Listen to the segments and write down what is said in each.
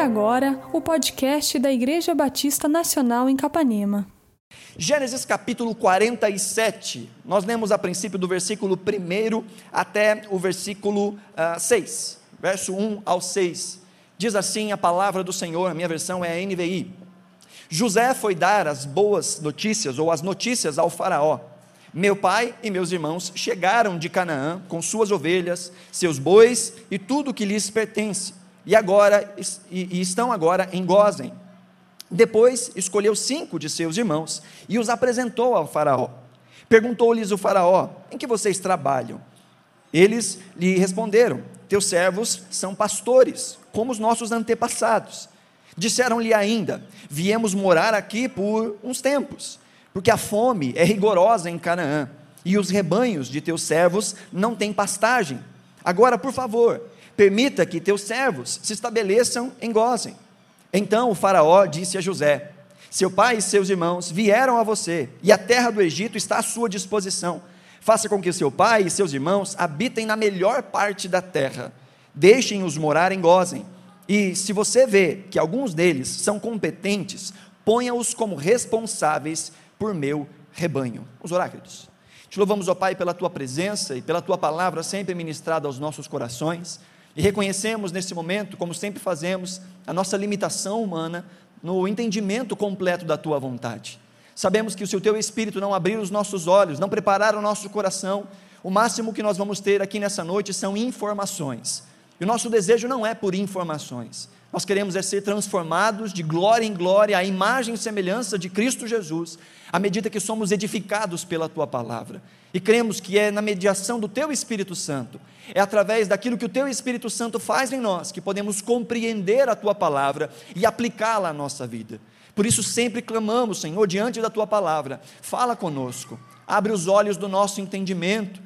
agora o podcast da Igreja Batista Nacional em Capanema. Gênesis capítulo 47, nós lemos a princípio do versículo 1 até o versículo uh, ah, 6, verso 1 ao 6. Diz assim a palavra do Senhor, a minha versão é a NVI. José foi dar as boas notícias, ou as notícias ao Faraó. Meu pai e meus irmãos chegaram de Canaã com suas ovelhas, seus bois e tudo que lhes pertence, e agora e, e estão agora em Gozem. Depois escolheu cinco de seus irmãos e os apresentou ao Faraó. Perguntou-lhes o Faraó: Em que vocês trabalham? Eles lhe responderam: Teus servos são pastores, como os nossos antepassados. Disseram-lhe ainda: Viemos morar aqui por uns tempos, porque a fome é rigorosa em Canaã, e os rebanhos de teus servos não têm pastagem. Agora, por favor, permita que teus servos se estabeleçam em Gozem. Então o Faraó disse a José: Seu pai e seus irmãos vieram a você, e a terra do Egito está à sua disposição. Faça com que seu pai e seus irmãos habitem na melhor parte da terra. Deixem-os morar em Gozem. E se você vê que alguns deles são competentes, ponha-os como responsáveis por meu rebanho. Os oráculos. Te louvamos, ó Pai, pela tua presença e pela tua palavra sempre ministrada aos nossos corações. E reconhecemos nesse momento, como sempre fazemos, a nossa limitação humana no entendimento completo da tua vontade. Sabemos que se o teu espírito não abrir os nossos olhos, não preparar o nosso coração, o máximo que nós vamos ter aqui nessa noite são informações. E o nosso desejo não é por informações. Nós queremos é ser transformados de glória em glória à imagem e semelhança de Cristo Jesus, à medida que somos edificados pela tua palavra. E cremos que é na mediação do teu Espírito Santo, é através daquilo que o teu Espírito Santo faz em nós, que podemos compreender a tua palavra e aplicá-la à nossa vida. Por isso sempre clamamos, Senhor, diante da tua palavra, fala conosco, abre os olhos do nosso entendimento,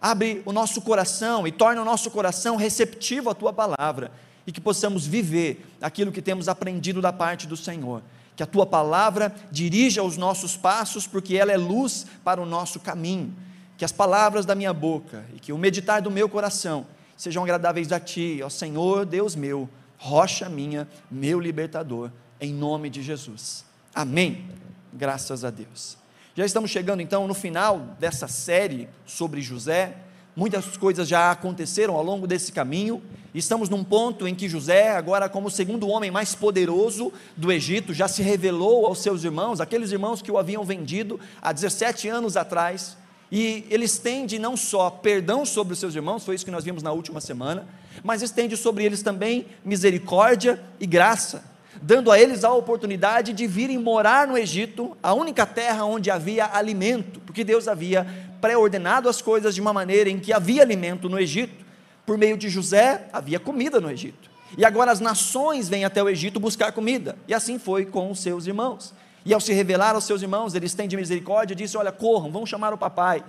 abre o nosso coração e torna o nosso coração receptivo à tua palavra e que possamos viver aquilo que temos aprendido da parte do Senhor. Que a tua palavra dirija os nossos passos, porque ela é luz para o nosso caminho. Que as palavras da minha boca e que o meditar do meu coração sejam agradáveis a ti, ó Senhor, Deus meu, rocha minha, meu libertador, em nome de Jesus. Amém. Graças a Deus. Já estamos chegando então no final dessa série sobre José. Muitas coisas já aconteceram ao longo desse caminho. Estamos num ponto em que José, agora como o segundo homem mais poderoso do Egito, já se revelou aos seus irmãos, aqueles irmãos que o haviam vendido há 17 anos atrás. E ele estende não só perdão sobre os seus irmãos, foi isso que nós vimos na última semana, mas estende sobre eles também misericórdia e graça, dando a eles a oportunidade de virem morar no Egito, a única terra onde havia alimento, porque Deus havia pré-ordenado as coisas de uma maneira em que havia alimento no Egito. Por meio de José, havia comida no Egito. E agora as nações vêm até o Egito buscar comida. E assim foi com os seus irmãos. E ao se revelar aos seus irmãos, eles têm de misericórdia e disse: Olha, corram, vão chamar o papai.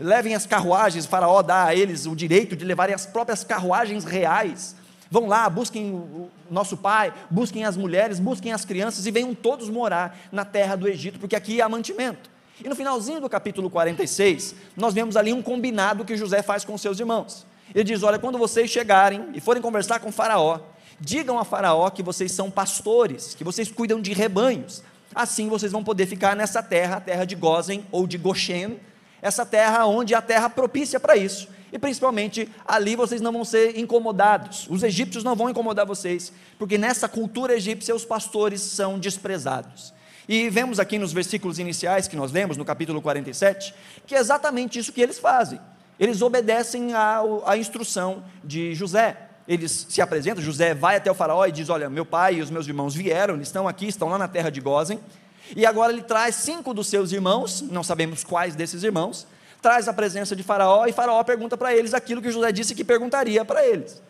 Levem as carruagens, Faraó dá a eles o direito de levarem as próprias carruagens reais. Vão lá, busquem o nosso pai, busquem as mulheres, busquem as crianças e venham todos morar na terra do Egito, porque aqui há mantimento. E no finalzinho do capítulo 46, nós vemos ali um combinado que José faz com seus irmãos. Ele diz: Olha, quando vocês chegarem e forem conversar com Faraó, digam a Faraó que vocês são pastores, que vocês cuidam de rebanhos. Assim vocês vão poder ficar nessa terra, a terra de Gozen ou de Goshen, essa terra onde a terra propícia para isso. E principalmente ali vocês não vão ser incomodados. Os egípcios não vão incomodar vocês, porque nessa cultura egípcia os pastores são desprezados. E vemos aqui nos versículos iniciais que nós lemos, no capítulo 47, que é exatamente isso que eles fazem. Eles obedecem à, instrução de José. Eles se apresentam, José vai até o faraó e diz: Olha, meu pai e os meus irmãos vieram, eles estão aqui, estão lá na terra de Gozen. E agora ele traz cinco dos seus irmãos, não sabemos quais desses irmãos, traz a presença de Faraó e Faraó pergunta para eles aquilo que José disse que perguntaria para eles.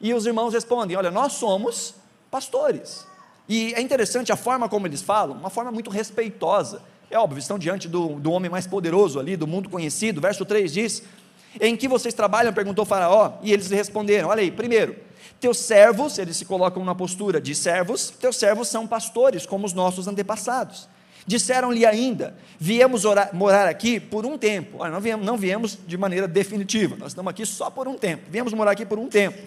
E os irmãos respondem: Olha, nós somos pastores. E é interessante a forma como eles falam, uma forma muito respeitosa. É óbvio, estão diante do, do homem mais poderoso ali, do mundo conhecido. Verso 3 diz: Em que vocês trabalham? perguntou Faraó. E eles lhe responderam: Olha aí, primeiro, teus servos, eles se colocam na postura de servos, teus servos são pastores, como os nossos antepassados. Disseram-lhe ainda: Viemos orar, morar aqui por um tempo. Olha, não viemos, não viemos de maneira definitiva, nós estamos aqui só por um tempo. Viemos morar aqui por um tempo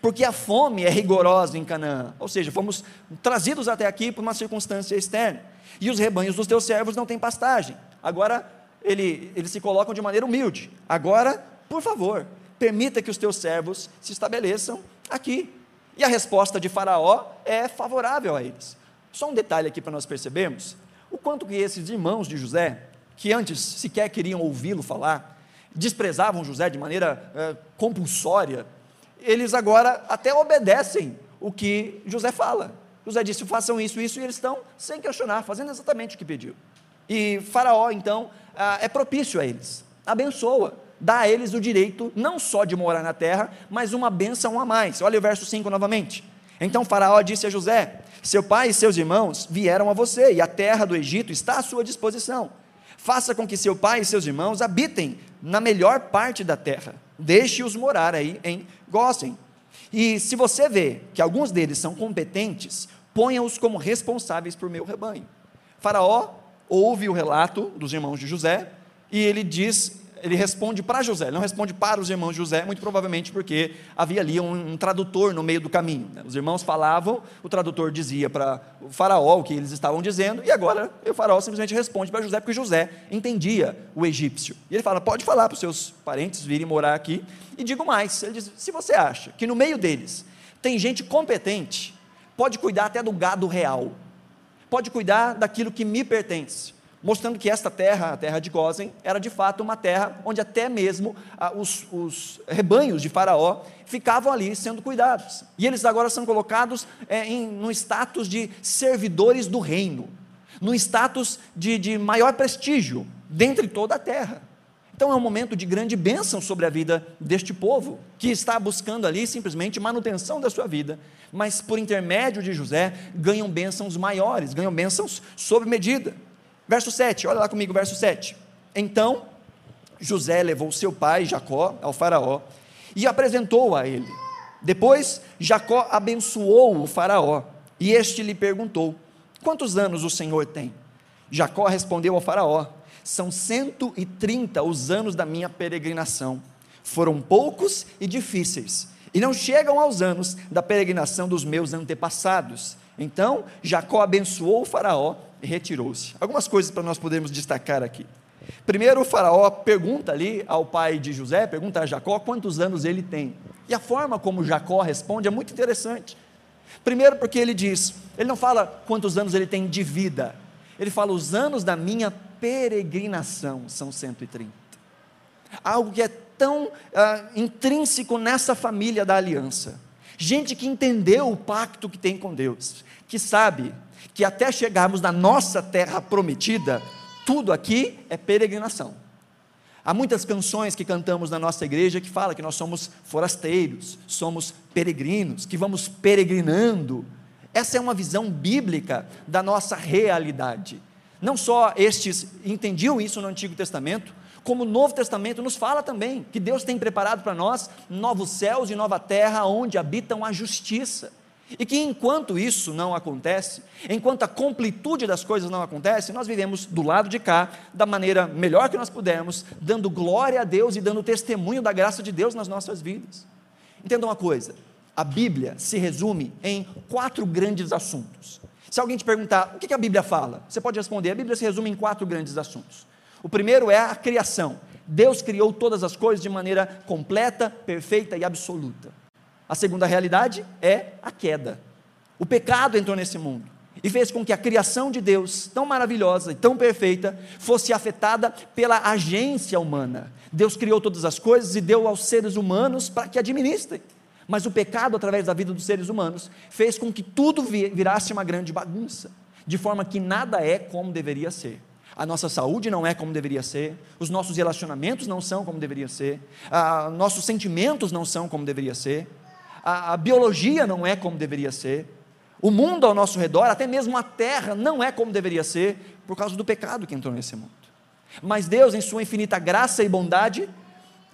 porque a fome é rigorosa em Canaã, ou seja, fomos trazidos até aqui por uma circunstância externa, e os rebanhos dos teus servos não têm pastagem. Agora, ele, eles se colocam de maneira humilde. Agora, por favor, permita que os teus servos se estabeleçam aqui. E a resposta de Faraó é favorável a eles. Só um detalhe aqui para nós percebermos: o quanto que esses irmãos de José, que antes sequer queriam ouvi-lo falar, desprezavam José de maneira é, compulsória, eles agora até obedecem o que José fala. José disse: façam isso, isso, e eles estão sem questionar, fazendo exatamente o que pediu. E Faraó, então, ah, é propício a eles, abençoa, dá a eles o direito não só de morar na terra, mas uma bênção a mais. Olha o verso 5 novamente. Então Faraó disse a José: Seu pai e seus irmãos vieram a você, e a terra do Egito está à sua disposição. Faça com que seu pai e seus irmãos habitem na melhor parte da terra. Deixe-os morar aí em Gósen. E se você vê que alguns deles são competentes, ponha-os como responsáveis por meu rebanho. Faraó ouve o relato dos irmãos de José e ele diz ele responde para José, ele não responde para os irmãos José, muito provavelmente porque havia ali um, um tradutor no meio do caminho. Né? Os irmãos falavam, o tradutor dizia para o faraó o que eles estavam dizendo, e agora o faraó simplesmente responde para José, porque José entendia o egípcio. E ele fala: pode falar para os seus parentes virem morar aqui, e digo mais: ele diz, se você acha que no meio deles tem gente competente, pode cuidar até do gado real, pode cuidar daquilo que me pertence mostrando que esta terra, a terra de Gozen, era de fato uma terra onde até mesmo ah, os, os, rebanhos de Faraó ficavam ali sendo cuidados. E eles agora são colocados é, em, no status de servidores do reino, no status de, de maior prestígio dentre toda a terra. Então é um momento de grande bênção sobre a vida deste povo, que está buscando ali simplesmente manutenção da sua vida, mas por intermédio de José ganham bênçãos maiores, ganham bênçãos sob medida. Verso 7, olha lá comigo, verso 7. Então José levou seu pai Jacó ao Faraó e apresentou a ele. Depois Jacó abençoou o Faraó e este lhe perguntou: Quantos anos o Senhor tem? Jacó respondeu ao Faraó: São cento e trinta os anos da minha peregrinação. Foram poucos e difíceis, e não chegam aos anos da peregrinação dos meus antepassados. Então Jacó abençoou o Faraó retirou-se. Algumas coisas para nós podermos destacar aqui. Primeiro, o Faraó pergunta ali ao pai de José, pergunta a Jacó quantos anos ele tem. E a forma como Jacó responde é muito interessante. Primeiro, porque ele diz, ele não fala quantos anos ele tem de vida, ele fala os anos da minha peregrinação são 130. Algo que é tão ah, intrínseco nessa família da aliança. Gente que entendeu o pacto que tem com Deus, que sabe que até chegarmos na nossa terra prometida, tudo aqui é peregrinação. Há muitas canções que cantamos na nossa igreja que fala que nós somos forasteiros, somos peregrinos, que vamos peregrinando. Essa é uma visão bíblica da nossa realidade. Não só estes entendiam isso no Antigo Testamento, como o Novo Testamento nos fala também que Deus tem preparado para nós novos céus e nova terra onde habitam a justiça. E que enquanto isso não acontece, enquanto a completude das coisas não acontece, nós vivemos do lado de cá, da maneira melhor que nós pudermos, dando glória a Deus e dando testemunho da graça de Deus nas nossas vidas. Entenda uma coisa: a Bíblia se resume em quatro grandes assuntos. Se alguém te perguntar o que a Bíblia fala, você pode responder: a Bíblia se resume em quatro grandes assuntos. O primeiro é a criação. Deus criou todas as coisas de maneira completa, perfeita e absoluta. A segunda realidade é a queda. O pecado entrou nesse mundo e fez com que a criação de Deus, tão maravilhosa e tão perfeita, fosse afetada pela agência humana. Deus criou todas as coisas e deu aos seres humanos para que administrem. Mas o pecado, através da vida dos seres humanos, fez com que tudo virasse uma grande bagunça, de forma que nada é como deveria ser. A nossa saúde não é como deveria ser, os nossos relacionamentos não são como deveria ser, a, nossos sentimentos não são como deveria ser, a, a biologia não é como deveria ser, o mundo ao nosso redor, até mesmo a terra, não é como deveria ser, por causa do pecado que entrou nesse mundo. Mas Deus, em Sua infinita graça e bondade,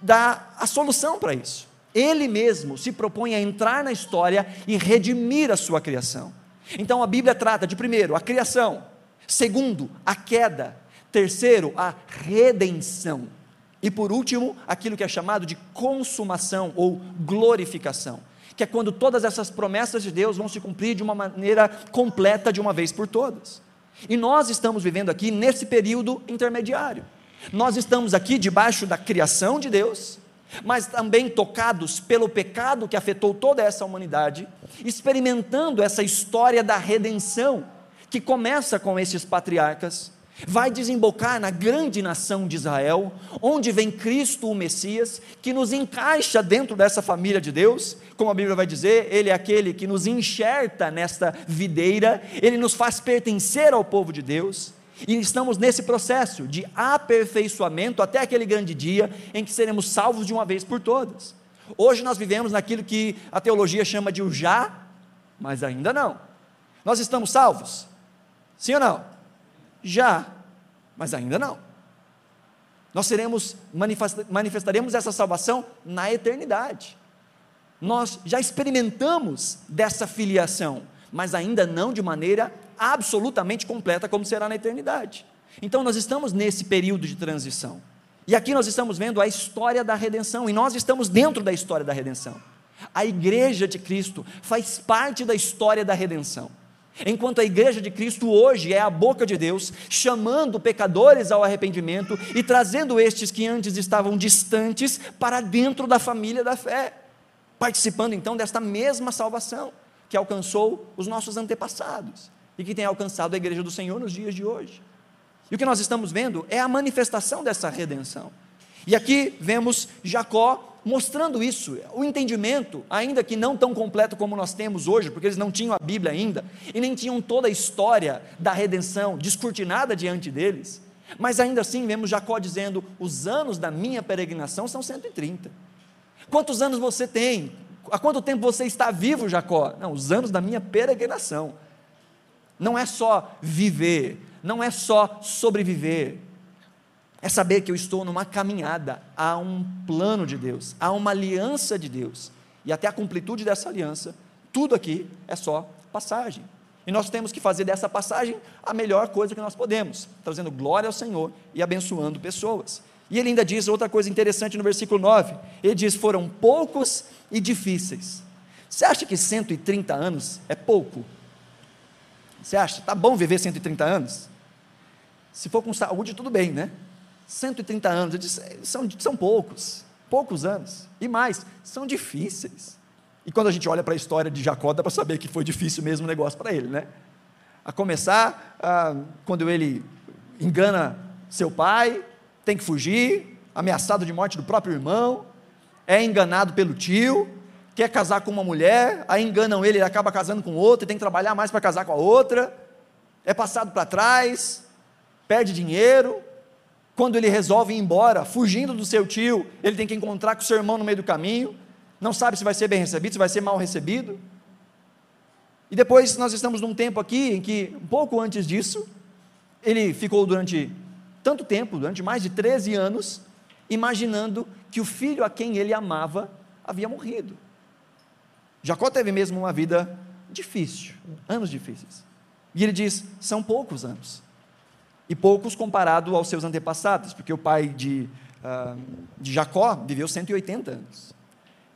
dá a solução para isso. Ele mesmo se propõe a entrar na história e redimir a sua criação. Então a Bíblia trata de, primeiro, a criação, segundo, a queda, terceiro, a redenção, e por último, aquilo que é chamado de consumação ou glorificação que é quando todas essas promessas de Deus vão se cumprir de uma maneira completa de uma vez por todas. E nós estamos vivendo aqui nesse período intermediário. Nós estamos aqui debaixo da criação de Deus, mas também tocados pelo pecado que afetou toda essa humanidade, experimentando essa história da redenção, que começa com esses patriarcas, vai desembocar na grande nação de Israel, onde vem Cristo, o Messias, que nos encaixa dentro dessa família de Deus, como a Bíblia vai dizer, ele é aquele que nos enxerta nesta videira, ele nos faz pertencer ao povo de Deus. E estamos nesse processo de aperfeiçoamento até aquele grande dia em que seremos salvos de uma vez por todas. Hoje nós vivemos naquilo que a teologia chama de o já, mas ainda não. Nós estamos salvos? Sim ou não? Já, mas ainda não. Nós seremos, manifestaremos essa salvação na eternidade. Nós já experimentamos dessa filiação, mas ainda não de maneira absolutamente completa, como será na eternidade. Então, nós estamos nesse período de transição. E aqui nós estamos vendo a história da redenção, e nós estamos dentro da história da redenção. A igreja de Cristo faz parte da história da redenção. Enquanto a igreja de Cristo hoje é a boca de Deus, chamando pecadores ao arrependimento e trazendo estes que antes estavam distantes para dentro da família da fé, participando então desta mesma salvação que alcançou os nossos antepassados e que tem alcançado a igreja do Senhor nos dias de hoje. E o que nós estamos vendo é a manifestação dessa redenção. E aqui vemos Jacó mostrando isso, o entendimento, ainda que não tão completo como nós temos hoje, porque eles não tinham a Bíblia ainda, e nem tinham toda a história da redenção descortinada diante deles, mas ainda assim vemos Jacó dizendo: os anos da minha peregrinação são 130. Quantos anos você tem? Há quanto tempo você está vivo, Jacó? Não, os anos da minha peregrinação. Não é só viver, não é só sobreviver, é saber que eu estou numa caminhada, há um plano de Deus, há uma aliança de Deus, e até a completude dessa aliança, tudo aqui é só passagem. E nós temos que fazer dessa passagem a melhor coisa que nós podemos, trazendo glória ao Senhor e abençoando pessoas. E ele ainda diz outra coisa interessante no versículo 9: ele diz: Foram poucos e difíceis. Você acha que 130 anos é pouco? Você acha? Tá bom viver 130 anos? Se for com saúde, tudo bem, né? 130 anos, eu disse, são, são poucos, poucos anos, e mais, são difíceis. E quando a gente olha para a história de Jacó, dá para saber que foi difícil mesmo o negócio para ele, né? A começar, ah, quando ele engana seu pai, tem que fugir, ameaçado de morte do próprio irmão, é enganado pelo tio, quer casar com uma mulher, aí enganam ele, ele acaba casando com outra, e tem que trabalhar mais para casar com a outra, é passado para trás, perde dinheiro, quando ele resolve ir embora, fugindo do seu tio, ele tem que encontrar com o seu irmão no meio do caminho, não sabe se vai ser bem recebido, se vai ser mal recebido. E depois nós estamos num tempo aqui em que, um pouco antes disso, ele ficou durante tanto tempo, durante mais de 13 anos, imaginando que o filho a quem ele amava havia morrido. Jacó teve mesmo uma vida difícil, anos difíceis. E ele diz: são poucos anos e poucos comparado aos seus antepassados, porque o pai de, uh, de Jacó viveu 180 anos,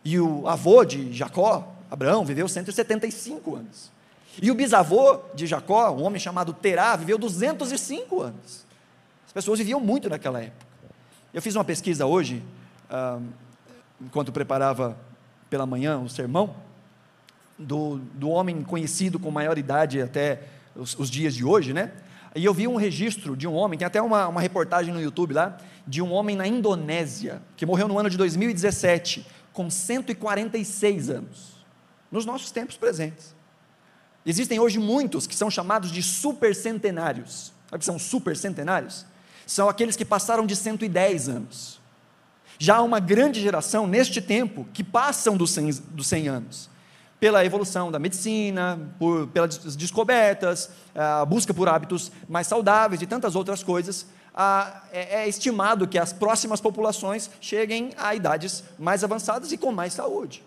e o avô de Jacó, Abraão, viveu 175 anos, e o bisavô de Jacó, um homem chamado Terá, viveu 205 anos. As pessoas viviam muito naquela época. Eu fiz uma pesquisa hoje, uh, enquanto preparava pela manhã o sermão, do, do homem conhecido com maior idade até os, os dias de hoje, né? E eu vi um registro de um homem, tem até uma, uma reportagem no YouTube lá, de um homem na Indonésia, que morreu no ano de 2017, com 146 anos, nos nossos tempos presentes. Existem hoje muitos que são chamados de supercentenários. Sabe o que são supercentenários? São aqueles que passaram de 110 anos. Já há uma grande geração neste tempo que passam dos 100, dos 100 anos pela evolução da medicina, por, pelas descobertas, a busca por hábitos mais saudáveis e tantas outras coisas, é, é, estimado que as próximas populações cheguem a idades mais avançadas e com mais saúde.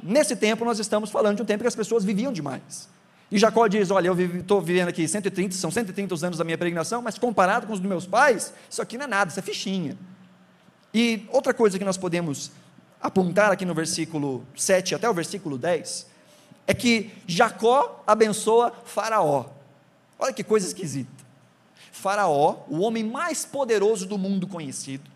Nesse tempo, nós estamos falando de um tempo que as pessoas viviam demais. E Jacó diz: Olha, eu estou vivendo aqui 130, são 130 os anos da minha peregrinação, mas comparado com os dos meus pais, isso aqui não é nada, isso é fichinha. E outra coisa que nós podemos apontar aqui no versículo 7 até o versículo 10 é que Jacó abençoa Faraó. Olha que coisa esquisita. Faraó, o homem mais poderoso do mundo conhecido,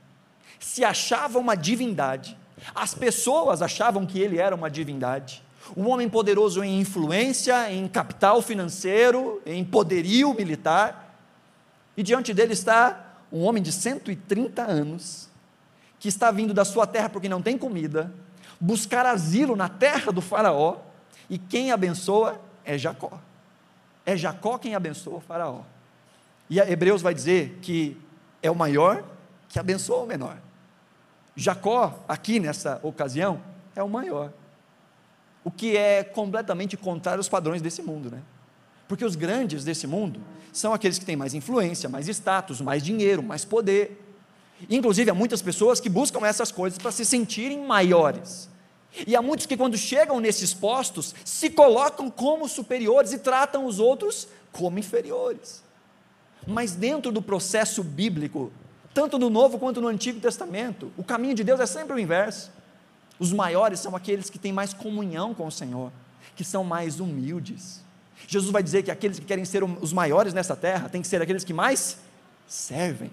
se achava uma divindade. As pessoas achavam que ele era uma divindade. Um homem poderoso em influência, em capital financeiro, em poderio militar. E diante dele está um homem de 130 anos, que está vindo da sua terra porque não tem comida, buscar asilo na terra do Faraó, e quem abençoa é Jacó. É Jacó quem abençoa o Faraó. E Hebreus vai dizer que é o maior que abençoa o menor. Jacó, aqui nessa ocasião, é o maior. O que é completamente contrário aos padrões desse mundo, né? Porque os grandes desse mundo são aqueles que têm mais influência, mais status, mais dinheiro, mais poder. Inclusive, há muitas pessoas que buscam essas coisas para se sentirem maiores. E há muitos que, quando chegam nesses postos, se colocam como superiores e tratam os outros como inferiores. Mas dentro do processo bíblico, tanto no Novo quanto no Antigo Testamento, o caminho de Deus é sempre o inverso. Os maiores são aqueles que têm mais comunhão com o Senhor, que são mais humildes. Jesus vai dizer que aqueles que querem ser os maiores nessa terra têm que ser aqueles que mais servem.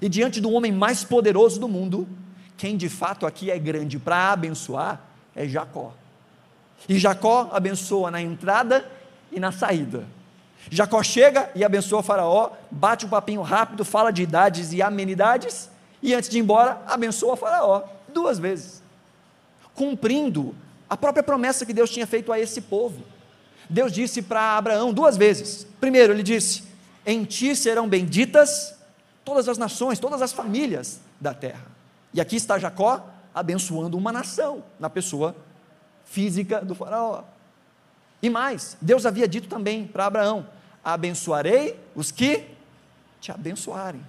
E diante do homem mais poderoso do mundo, quem de fato aqui é grande para abençoar é Jacó. E Jacó abençoa na entrada e na saída. Jacó chega e abençoa Faraó, bate um papinho rápido, fala de idades e amenidades, e antes de ir embora, abençoa Faraó duas vezes, cumprindo a própria promessa que Deus tinha feito a esse povo. Deus disse para Abraão duas vezes. Primeiro, ele disse: Em ti serão benditas todas as nações, todas as famílias da terra. E aqui está Jacó abençoando uma nação, na pessoa física do Faraó. E mais, Deus havia dito também para Abraão: Abençoarei os que te abençoarem.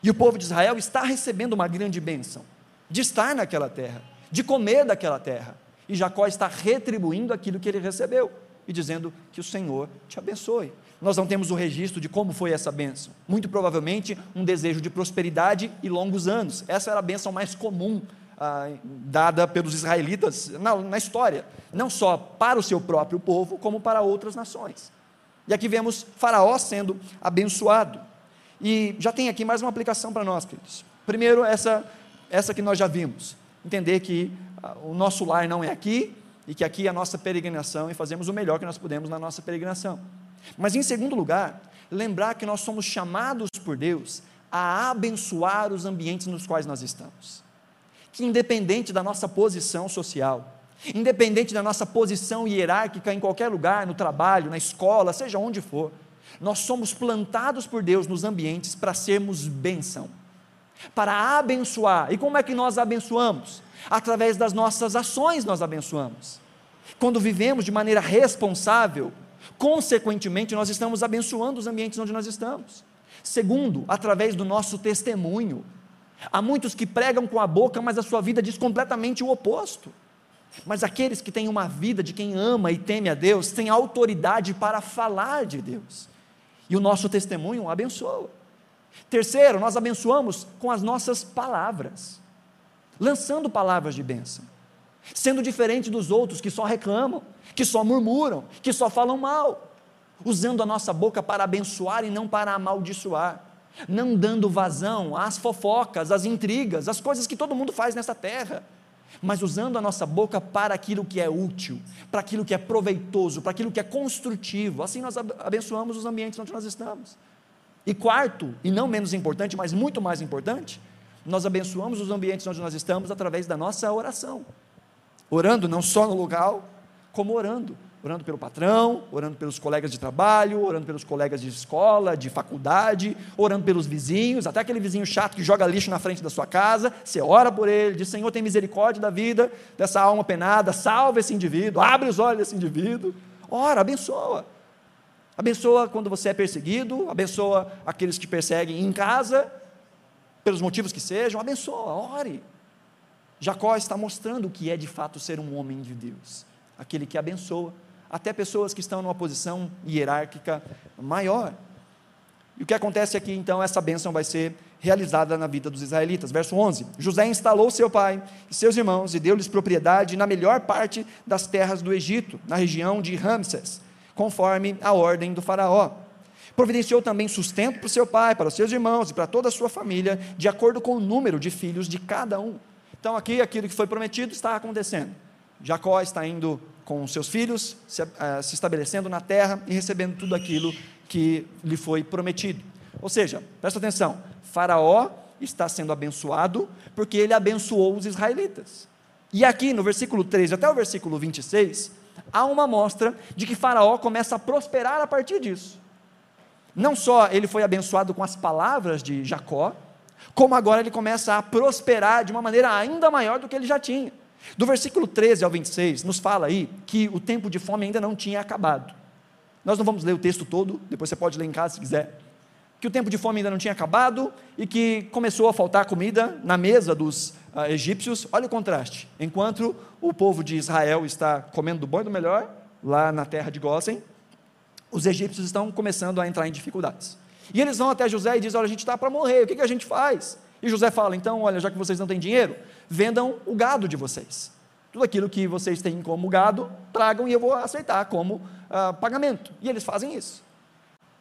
E o povo de Israel está recebendo uma grande bênção de estar naquela terra, de comer daquela terra. E Jacó está retribuindo aquilo que ele recebeu e dizendo que o Senhor te abençoe. Nós não temos o registro de como foi essa bênção. Muito provavelmente um desejo de prosperidade e longos anos. Essa era a bênção mais comum ah, dada pelos israelitas na, na história, não só para o seu próprio povo, como para outras nações. E aqui vemos Faraó sendo abençoado. E já tem aqui mais uma aplicação para nós, queridos. Primeiro, essa, essa que nós já vimos. Entender que ah, o nosso lar não é aqui, e que aqui é a nossa peregrinação e fazemos o melhor que nós podemos na nossa peregrinação. Mas em segundo lugar, lembrar que nós somos chamados por Deus a abençoar os ambientes nos quais nós estamos. Que independente da nossa posição social, independente da nossa posição hierárquica em qualquer lugar, no trabalho, na escola, seja onde for, nós somos plantados por Deus nos ambientes para sermos bênção, para abençoar. E como é que nós abençoamos? através das nossas ações nós abençoamos. Quando vivemos de maneira responsável, consequentemente nós estamos abençoando os ambientes onde nós estamos. Segundo, através do nosso testemunho. Há muitos que pregam com a boca, mas a sua vida diz completamente o oposto. Mas aqueles que têm uma vida de quem ama e teme a Deus, têm autoridade para falar de Deus. E o nosso testemunho abençoa. Terceiro, nós abençoamos com as nossas palavras lançando palavras de bênção, sendo diferente dos outros que só reclamam, que só murmuram, que só falam mal, usando a nossa boca para abençoar e não para amaldiçoar, não dando vazão às fofocas, às intrigas, às coisas que todo mundo faz nessa terra, mas usando a nossa boca para aquilo que é útil, para aquilo que é proveitoso, para aquilo que é construtivo. Assim nós abençoamos os ambientes onde nós estamos. E quarto, e não menos importante, mas muito mais importante, nós abençoamos os ambientes onde nós estamos através da nossa oração. Orando não só no local, como orando. Orando pelo patrão, orando pelos colegas de trabalho, orando pelos colegas de escola, de faculdade, orando pelos vizinhos, até aquele vizinho chato que joga lixo na frente da sua casa, você ora por ele, diz: Senhor, tem misericórdia da vida dessa alma penada, salva esse indivíduo, abre os olhos desse indivíduo, ora, abençoa. Abençoa quando você é perseguido, abençoa aqueles que perseguem em casa, pelos motivos que sejam, abençoa, ore. Jacó está mostrando o que é de fato ser um homem de Deus, aquele que abençoa, até pessoas que estão numa posição hierárquica maior. E o que acontece aqui, então, essa bênção vai ser realizada na vida dos israelitas. Verso 11: José instalou seu pai e seus irmãos e deu-lhes propriedade na melhor parte das terras do Egito, na região de Ramsés, conforme a ordem do Faraó. Providenciou também sustento para o seu pai, para os seus irmãos e para toda a sua família, de acordo com o número de filhos de cada um. Então, aqui, aquilo que foi prometido está acontecendo. Jacó está indo com seus filhos, se, uh, se estabelecendo na terra e recebendo tudo aquilo que lhe foi prometido. Ou seja, presta atenção: Faraó está sendo abençoado porque ele abençoou os israelitas. E aqui no versículo 13 até o versículo 26, há uma mostra de que Faraó começa a prosperar a partir disso. Não só ele foi abençoado com as palavras de Jacó, como agora ele começa a prosperar de uma maneira ainda maior do que ele já tinha. Do versículo 13 ao 26, nos fala aí que o tempo de fome ainda não tinha acabado. Nós não vamos ler o texto todo, depois você pode ler em casa se quiser. Que o tempo de fome ainda não tinha acabado e que começou a faltar comida na mesa dos uh, egípcios. Olha o contraste. Enquanto o povo de Israel está comendo do bom e do melhor, lá na terra de Gósen, os egípcios estão começando a entrar em dificuldades. E eles vão até José e dizem: Olha, a gente está para morrer, o que, que a gente faz? E José fala: Então, olha, já que vocês não têm dinheiro, vendam o gado de vocês. Tudo aquilo que vocês têm como gado, tragam e eu vou aceitar como uh, pagamento. E eles fazem isso.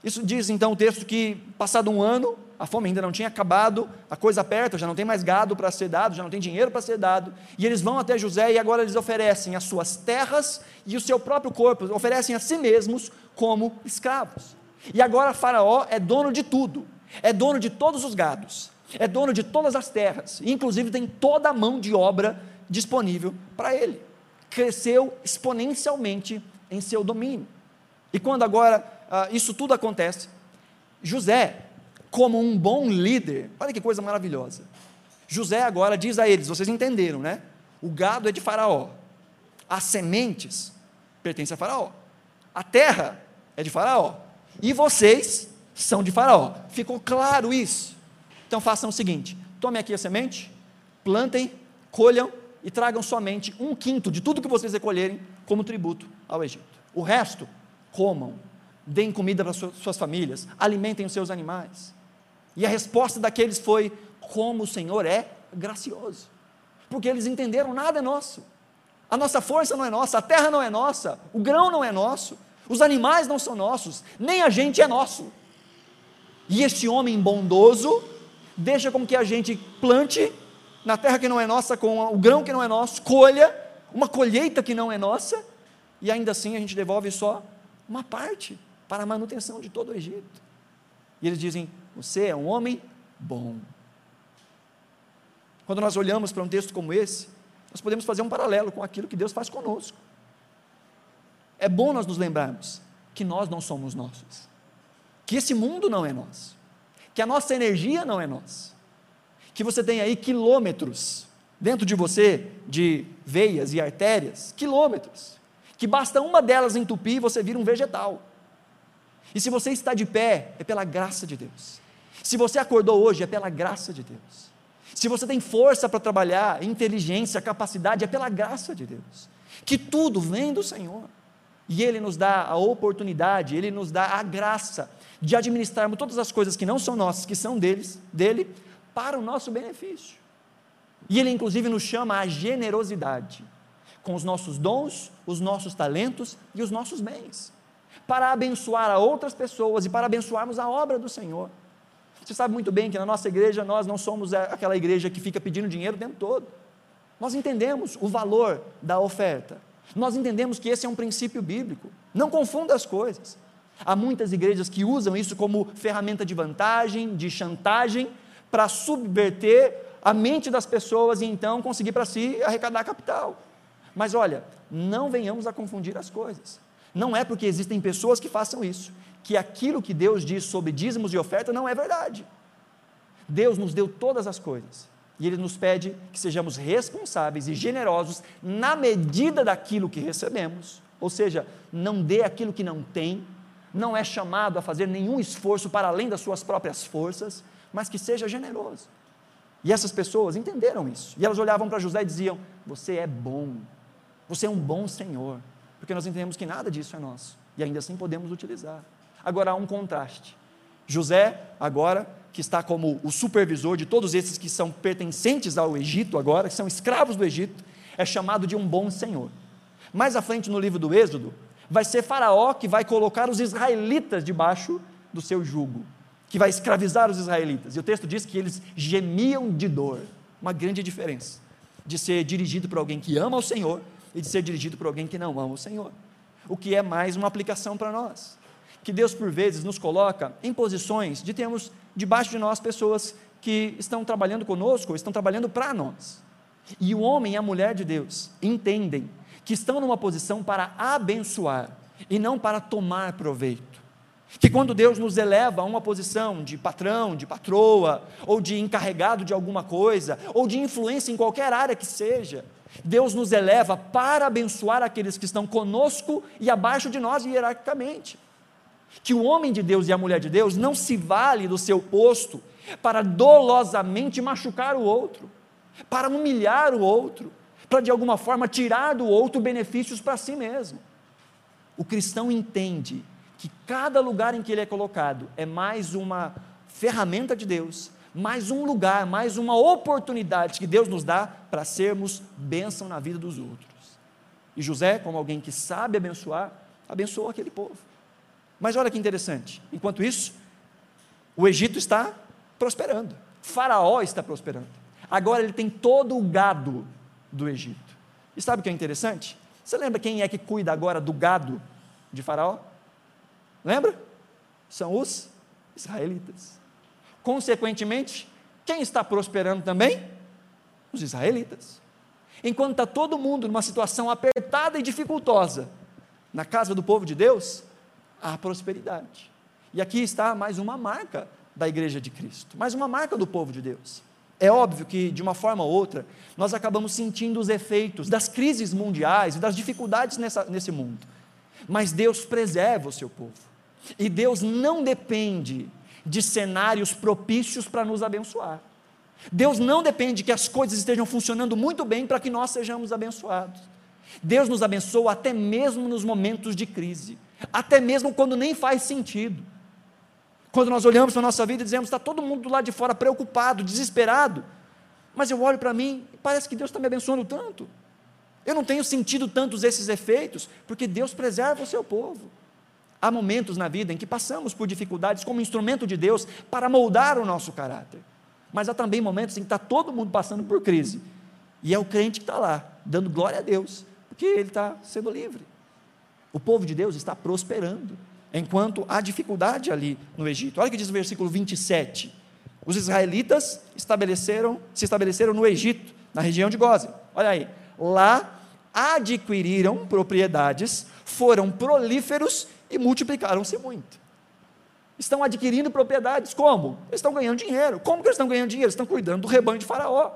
Isso diz então o texto que, passado um ano, a fome ainda não tinha acabado, a coisa aperta, já não tem mais gado para ser dado, já não tem dinheiro para ser dado, e eles vão até José e agora eles oferecem as suas terras e o seu próprio corpo, oferecem a si mesmos como escravos. E agora Faraó é dono de tudo, é dono de todos os gados, é dono de todas as terras, inclusive tem toda a mão de obra disponível para ele. Cresceu exponencialmente em seu domínio. E quando agora ah, isso tudo acontece, José, como um bom líder, olha que coisa maravilhosa. José agora diz a eles: vocês entenderam, né? O gado é de Faraó, as sementes pertencem a Faraó, a terra é de Faraó, e vocês são de Faraó. Ficou claro isso? Então façam o seguinte: tomem aqui a semente, plantem, colham e tragam somente um quinto de tudo que vocês recolherem como tributo ao Egito. O resto, comam, deem comida para suas famílias, alimentem os seus animais. E a resposta daqueles foi: como o Senhor é gracioso. Porque eles entenderam: nada é nosso. A nossa força não é nossa, a terra não é nossa, o grão não é nosso, os animais não são nossos, nem a gente é nosso. E este homem bondoso deixa com que a gente plante na terra que não é nossa, com o grão que não é nosso, colha uma colheita que não é nossa, e ainda assim a gente devolve só uma parte para a manutenção de todo o Egito. E eles dizem: Você é um homem bom. Quando nós olhamos para um texto como esse, nós podemos fazer um paralelo com aquilo que Deus faz conosco. É bom nós nos lembrarmos que nós não somos nossos, que esse mundo não é nosso, que a nossa energia não é nossa, que você tem aí quilômetros dentro de você de veias e artérias, quilômetros, que basta uma delas entupir e você vira um vegetal. E se você está de pé, é pela graça de Deus. Se você acordou hoje, é pela graça de Deus. Se você tem força para trabalhar, inteligência, capacidade, é pela graça de Deus. Que tudo vem do Senhor. E Ele nos dá a oportunidade, Ele nos dá a graça de administrarmos todas as coisas que não são nossas, que são deles, dele, para o nosso benefício. E Ele, inclusive, nos chama à generosidade com os nossos dons, os nossos talentos e os nossos bens para abençoar a outras pessoas e para abençoarmos a obra do Senhor. Você sabe muito bem que na nossa igreja nós não somos aquela igreja que fica pedindo dinheiro o tempo todo. Nós entendemos o valor da oferta. Nós entendemos que esse é um princípio bíblico. Não confunda as coisas. Há muitas igrejas que usam isso como ferramenta de vantagem, de chantagem, para subverter a mente das pessoas e então conseguir para si arrecadar capital. Mas olha, não venhamos a confundir as coisas. Não é porque existem pessoas que façam isso, que aquilo que Deus diz sobre dízimos e oferta não é verdade. Deus nos deu todas as coisas e Ele nos pede que sejamos responsáveis e generosos na medida daquilo que recebemos, ou seja, não dê aquilo que não tem, não é chamado a fazer nenhum esforço para além das suas próprias forças, mas que seja generoso. E essas pessoas entenderam isso, e elas olhavam para José e diziam: Você é bom, você é um bom Senhor porque nós entendemos que nada disso é nosso e ainda assim podemos utilizar. Agora há um contraste José, agora, que está como o supervisor de todos esses que são pertencentes ao Egito agora, que são escravos do Egito, é chamado de um bom senhor. Mais à frente no livro do Êxodo, vai ser Faraó que vai colocar os israelitas debaixo do seu jugo, que vai escravizar os israelitas. E o texto diz que eles gemiam de dor. Uma grande diferença de ser dirigido por alguém que ama o Senhor e de ser dirigido por alguém que não ama o Senhor. O que é mais uma aplicação para nós. Que Deus, por vezes, nos coloca em posições de termos debaixo de nós pessoas que estão trabalhando conosco, estão trabalhando para nós. E o homem e a mulher de Deus entendem que estão numa posição para abençoar e não para tomar proveito. Que quando Deus nos eleva a uma posição de patrão, de patroa, ou de encarregado de alguma coisa, ou de influência em qualquer área que seja, Deus nos eleva para abençoar aqueles que estão conosco e abaixo de nós hierarquicamente. Que o homem de Deus e a mulher de Deus não se vale do seu posto para dolosamente machucar o outro, para humilhar o outro, para de alguma forma tirar do outro benefícios para si mesmo. O cristão entende que cada lugar em que ele é colocado é mais uma ferramenta de Deus, mais um lugar, mais uma oportunidade que Deus nos dá para sermos bênção na vida dos outros. E José, como alguém que sabe abençoar, abençoou aquele povo. Mas olha que interessante, enquanto isso, o Egito está prosperando, Faraó está prosperando. Agora ele tem todo o gado do Egito. E sabe o que é interessante? Você lembra quem é que cuida agora do gado de Faraó? Lembra? São os israelitas. Consequentemente, quem está prosperando também? Os israelitas. Enquanto está todo mundo numa situação apertada e dificultosa, na casa do povo de Deus, há prosperidade. E aqui está mais uma marca da igreja de Cristo, mais uma marca do povo de Deus. É óbvio que, de uma forma ou outra, nós acabamos sentindo os efeitos das crises mundiais e das dificuldades nessa, nesse mundo. Mas Deus preserva o seu povo. E Deus não depende de cenários propícios para nos abençoar. Deus não depende que as coisas estejam funcionando muito bem para que nós sejamos abençoados. Deus nos abençoa até mesmo nos momentos de crise, até mesmo quando nem faz sentido. Quando nós olhamos para a nossa vida e dizemos, está todo mundo do lado de fora preocupado, desesperado, mas eu olho para mim e parece que Deus está me abençoando tanto. Eu não tenho sentido tantos esses efeitos, porque Deus preserva o seu povo. Há momentos na vida em que passamos por dificuldades como instrumento de Deus para moldar o nosso caráter. Mas há também momentos em que está todo mundo passando por crise. E é o crente que está lá, dando glória a Deus, porque ele está sendo livre. O povo de Deus está prosperando enquanto há dificuldade ali no Egito. Olha o que diz o versículo 27. Os israelitas estabeleceram, se estabeleceram no Egito, na região de Gozen. Olha aí. Lá adquiriram propriedades, foram prolíferos e multiplicaram-se muito. Estão adquirindo propriedades, como? Eles estão ganhando dinheiro. Como que eles estão ganhando dinheiro? Eles estão cuidando do rebanho de Faraó.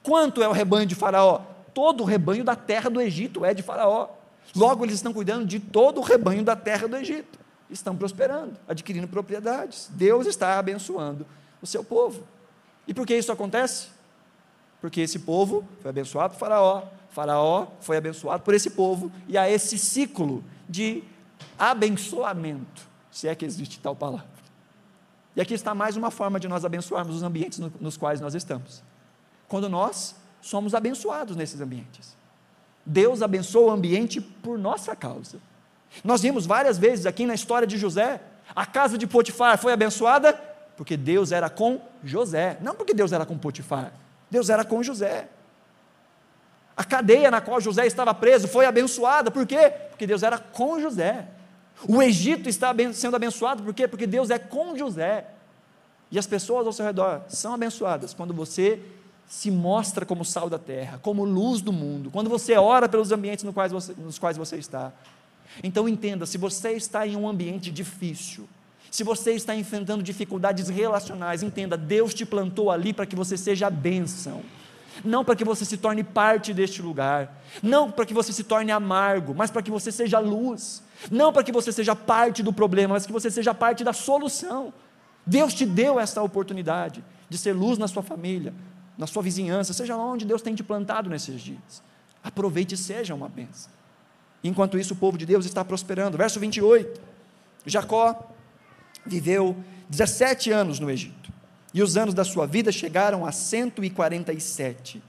Quanto é o rebanho de Faraó? Todo o rebanho da terra do Egito é de Faraó. Logo, eles estão cuidando de todo o rebanho da terra do Egito estão prosperando, adquirindo propriedades. Deus está abençoando o seu povo. E por que isso acontece? Porque esse povo foi abençoado por Faraó, Faraó foi abençoado por esse povo, e há esse ciclo de abençoamento, se é que existe tal palavra. E aqui está mais uma forma de nós abençoarmos os ambientes nos quais nós estamos. Quando nós somos abençoados nesses ambientes. Deus abençoa o ambiente por nossa causa. Nós vimos várias vezes aqui na história de José, a casa de Potifar foi abençoada porque Deus era com José, não porque Deus era com Potifar, Deus era com José. A cadeia na qual José estava preso foi abençoada, por quê? Porque Deus era com José. O Egito está sendo abençoado, por quê? Porque Deus é com José. E as pessoas ao seu redor são abençoadas quando você se mostra como sal da terra, como luz do mundo, quando você ora pelos ambientes nos quais você, nos quais você está, então entenda: se você está em um ambiente difícil, se você está enfrentando dificuldades relacionais, entenda: Deus te plantou ali para que você seja a bênção, não para que você se torne parte deste lugar, não para que você se torne amargo, mas para que você seja luz, não para que você seja parte do problema, mas que você seja parte da solução. Deus te deu essa oportunidade de ser luz na sua família, na sua vizinhança, seja lá onde Deus tem te plantado nesses dias. Aproveite e seja uma bênção. Enquanto isso, o povo de Deus está prosperando. Verso 28. Jacó viveu 17 anos no Egito, e os anos da sua vida chegaram a 147.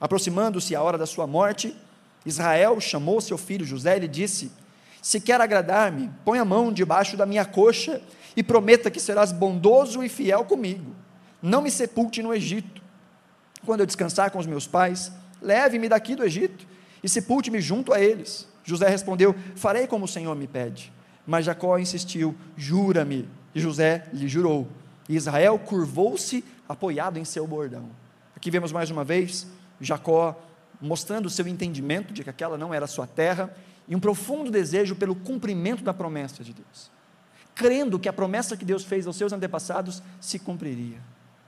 Aproximando-se a hora da sua morte, Israel chamou seu filho José e lhe disse: Se quer agradar-me, põe a mão debaixo da minha coxa e prometa que serás bondoso e fiel comigo. Não me sepulte no Egito. Quando eu descansar com os meus pais, leve-me daqui do Egito e sepulte-me junto a eles. José respondeu: Farei como o Senhor me pede. Mas Jacó insistiu: Jura-me. E José lhe jurou. E Israel curvou-se, apoiado em seu bordão. Aqui vemos mais uma vez Jacó mostrando o seu entendimento de que aquela não era sua terra e um profundo desejo pelo cumprimento da promessa de Deus, crendo que a promessa que Deus fez aos seus antepassados se cumpriria.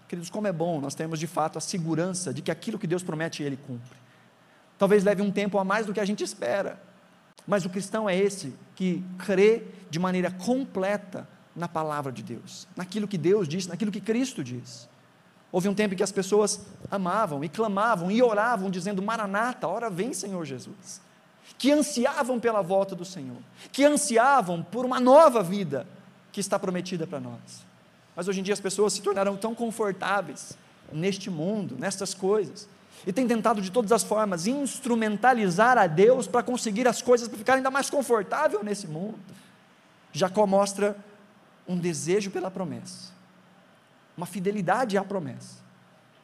Queridos, como é bom nós termos de fato a segurança de que aquilo que Deus promete, Ele cumpre. Talvez leve um tempo a mais do que a gente espera, mas o cristão é esse que crê de maneira completa na palavra de Deus, naquilo que Deus diz, naquilo que Cristo diz. Houve um tempo em que as pessoas amavam e clamavam e oravam, dizendo: Maranata, hora vem, Senhor Jesus. Que ansiavam pela volta do Senhor, que ansiavam por uma nova vida que está prometida para nós. Mas hoje em dia as pessoas se tornaram tão confortáveis neste mundo, nestas coisas, e têm tentado de todas as formas instrumentalizar a Deus para conseguir as coisas para ficar ainda mais confortável nesse mundo. Jacó mostra um desejo pela promessa uma fidelidade à promessa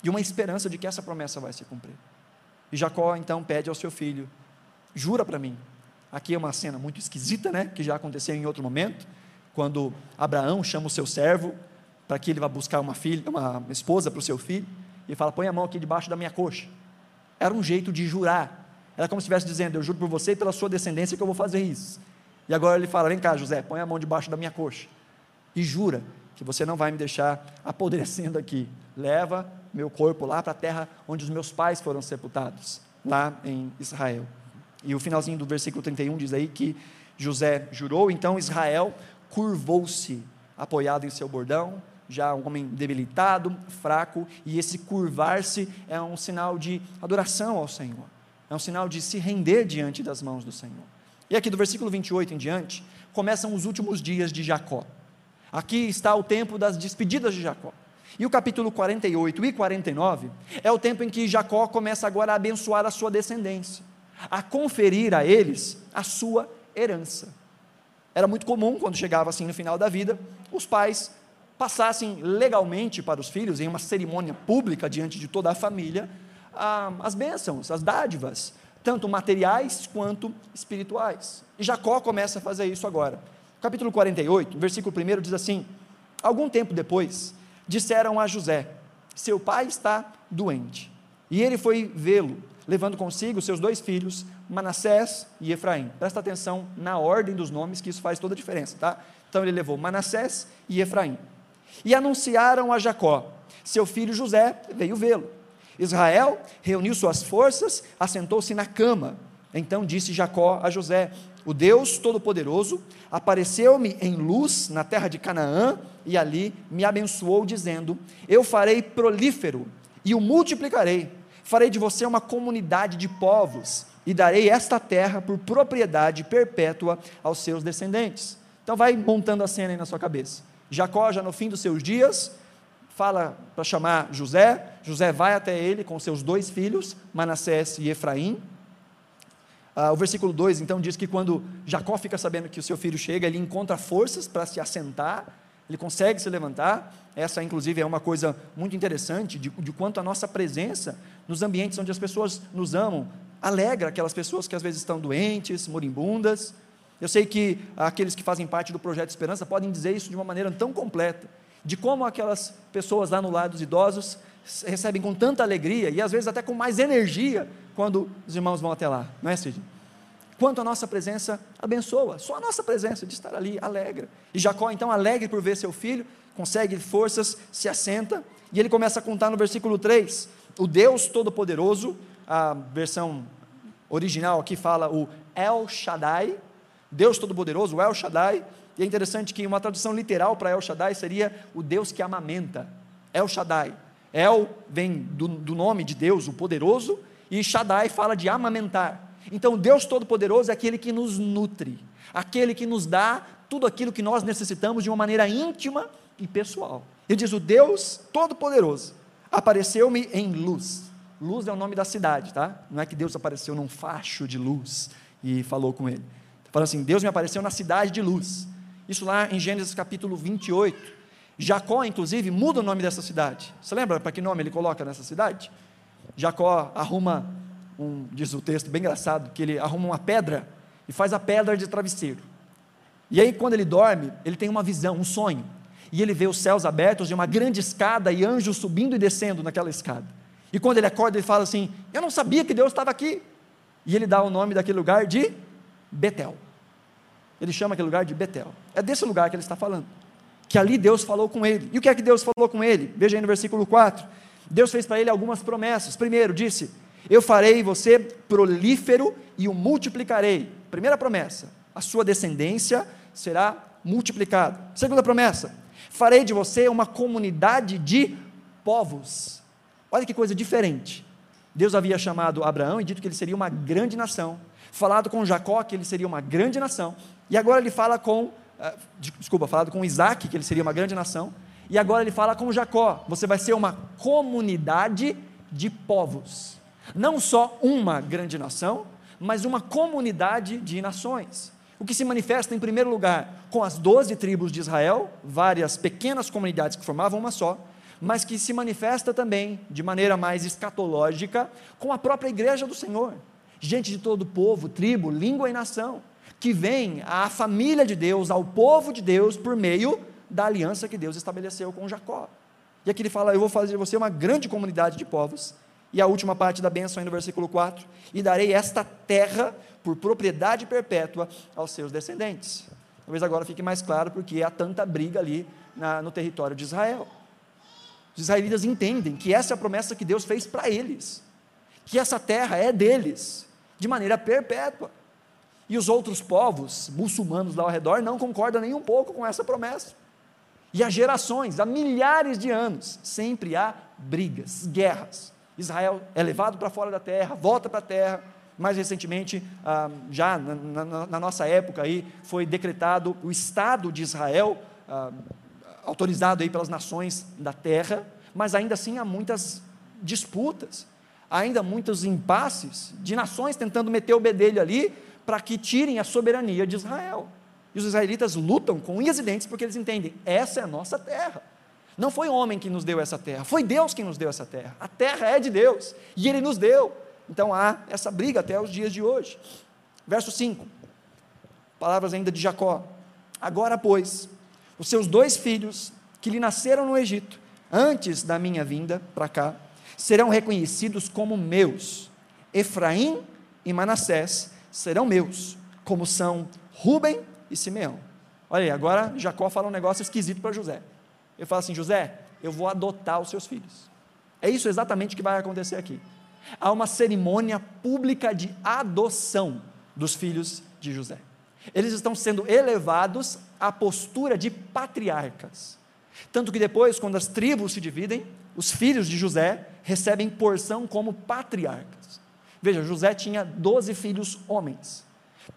e uma esperança de que essa promessa vai se cumprir. E Jacó então pede ao seu filho: jura para mim. Aqui é uma cena muito esquisita, né? Que já aconteceu em outro momento, quando Abraão chama o seu servo para que ele vá buscar uma filha, uma esposa para o seu filho, e fala: põe a mão aqui debaixo da minha coxa. Era um jeito de jurar. Era como se estivesse dizendo: eu juro por você e pela sua descendência que eu vou fazer isso. E agora ele fala: vem cá, José, põe a mão debaixo da minha coxa. E jura que você não vai me deixar apodrecendo aqui. Leva meu corpo lá para a terra onde os meus pais foram sepultados, lá em Israel. E o finalzinho do versículo 31 diz aí que José jurou, então Israel curvou-se, apoiado em seu bordão, já um homem debilitado, fraco, e esse curvar-se é um sinal de adoração ao Senhor, é um sinal de se render diante das mãos do Senhor. E aqui do versículo 28 em diante, começam os últimos dias de Jacó. Aqui está o tempo das despedidas de Jacó. E o capítulo 48 e 49 é o tempo em que Jacó começa agora a abençoar a sua descendência, a conferir a eles a sua herança. Era muito comum, quando chegava assim no final da vida, os pais passassem legalmente para os filhos, em uma cerimônia pública diante de toda a família, as bênçãos, as dádivas, tanto materiais quanto espirituais. E Jacó começa a fazer isso agora capítulo 48, versículo 1 diz assim: Algum tempo depois, disseram a José: Seu pai está doente. E ele foi vê-lo, levando consigo seus dois filhos, Manassés e Efraim. Presta atenção na ordem dos nomes, que isso faz toda a diferença, tá? Então ele levou Manassés e Efraim. E anunciaram a Jacó: Seu filho José veio vê-lo. Israel reuniu suas forças, assentou-se na cama. Então disse Jacó a José: o Deus Todo-Poderoso, apareceu-me em luz na terra de Canaã e ali me abençoou, dizendo: Eu farei prolífero e o multiplicarei. Farei de você uma comunidade de povos e darei esta terra por propriedade perpétua aos seus descendentes. Então, vai montando a cena aí na sua cabeça. Jacó, já no fim dos seus dias, fala para chamar José. José vai até ele com seus dois filhos, Manassés e Efraim ah, o versículo 2 então diz que quando Jacó fica sabendo que o seu filho chega, ele encontra forças para se assentar, ele consegue se levantar. Essa, inclusive, é uma coisa muito interessante de, de quanto a nossa presença nos ambientes onde as pessoas nos amam alegra aquelas pessoas que às vezes estão doentes, moribundas. Eu sei que aqueles que fazem parte do projeto Esperança podem dizer isso de uma maneira tão completa, de como aquelas pessoas lá no lado dos idosos recebem com tanta alegria e às vezes até com mais energia quando os irmãos vão até lá, não é, Cid? Quanto a nossa presença abençoa, só a nossa presença de estar ali alegra. E Jacó, então, alegre por ver seu filho, consegue forças, se assenta, e ele começa a contar no versículo 3: o Deus Todo-Poderoso, a versão original aqui fala o El Shaddai, Deus Todo-Poderoso, El Shaddai, e é interessante que uma tradução literal para El Shaddai seria o Deus que amamenta, El Shaddai. El vem do, do nome de Deus, o poderoso, e Shaddai fala de amamentar. Então, Deus Todo-Poderoso é aquele que nos nutre, aquele que nos dá tudo aquilo que nós necessitamos de uma maneira íntima e pessoal. Ele diz: O Deus Todo-Poderoso apareceu-me em luz. Luz é o nome da cidade, tá? Não é que Deus apareceu num facho de luz e falou com ele. Fala assim: Deus me apareceu na cidade de luz. Isso lá em Gênesis capítulo 28. Jacó, inclusive, muda o nome dessa cidade. Você lembra para que nome ele coloca nessa cidade? Jacó arruma um, diz o texto bem engraçado, que ele arruma uma pedra e faz a pedra de travesseiro. E aí, quando ele dorme, ele tem uma visão, um sonho. E ele vê os céus abertos e uma grande escada e anjos subindo e descendo naquela escada. E quando ele acorda, ele fala assim: Eu não sabia que Deus estava aqui. E ele dá o nome daquele lugar de Betel. Ele chama aquele lugar de Betel. É desse lugar que ele está falando. Que ali Deus falou com ele. E o que é que Deus falou com ele? Veja aí no versículo 4. Deus fez para ele algumas promessas. Primeiro, disse: Eu farei você prolífero e o multiplicarei. Primeira promessa: a sua descendência será multiplicada. Segunda promessa: farei de você uma comunidade de povos. Olha que coisa diferente. Deus havia chamado Abraão e dito que ele seria uma grande nação, falado com Jacó que ele seria uma grande nação, e agora ele fala com, uh, desculpa, falado com Isaac que ele seria uma grande nação, e agora ele fala com Jacó: você vai ser uma comunidade de povos. Não só uma grande nação, mas uma comunidade de nações. O que se manifesta, em primeiro lugar, com as doze tribos de Israel, várias pequenas comunidades que formavam uma só, mas que se manifesta também, de maneira mais escatológica, com a própria igreja do Senhor. Gente de todo povo, tribo, língua e nação, que vem à família de Deus, ao povo de Deus, por meio da aliança que Deus estabeleceu com Jacó. E aqui ele fala: Eu vou fazer de você uma grande comunidade de povos. E a última parte da bênção aí no versículo 4: E darei esta terra por propriedade perpétua aos seus descendentes. Talvez agora fique mais claro porque há tanta briga ali na, no território de Israel. Os israelitas entendem que essa é a promessa que Deus fez para eles, que essa terra é deles, de maneira perpétua. E os outros povos muçulmanos lá ao redor não concordam nem um pouco com essa promessa. E há gerações, há milhares de anos, sempre há brigas, guerras. Israel é levado para fora da terra, volta para a terra. Mais recentemente, ah, já na, nossa época, aí, foi decretado o Estado de Israel, ah, autorizado aí pelas nações da terra, mas ainda assim há muitas disputas, ainda muitos impasses de nações tentando meter o bedelho ali para que tirem a soberania de Israel. E os israelitas lutam com unhas e dentes porque eles entendem: essa é a nossa terra. Não foi homem que nos deu essa terra, foi Deus quem nos deu essa terra. A terra é de Deus e Ele nos deu. Então há essa briga até os dias de hoje. Verso 5, palavras ainda de Jacó. Agora, pois, os seus dois filhos que lhe nasceram no Egito, antes da minha vinda para cá, serão reconhecidos como meus. Efraim e Manassés serão meus, como são Ruben e Simeão. Olha aí, agora Jacó fala um negócio esquisito para José. Ele fala assim: José, eu vou adotar os seus filhos. É isso exatamente que vai acontecer aqui. Há uma cerimônia pública de adoção dos filhos de José. Eles estão sendo elevados à postura de patriarcas. Tanto que depois, quando as tribos se dividem, os filhos de José recebem porção como patriarcas. Veja, José tinha 12 filhos homens.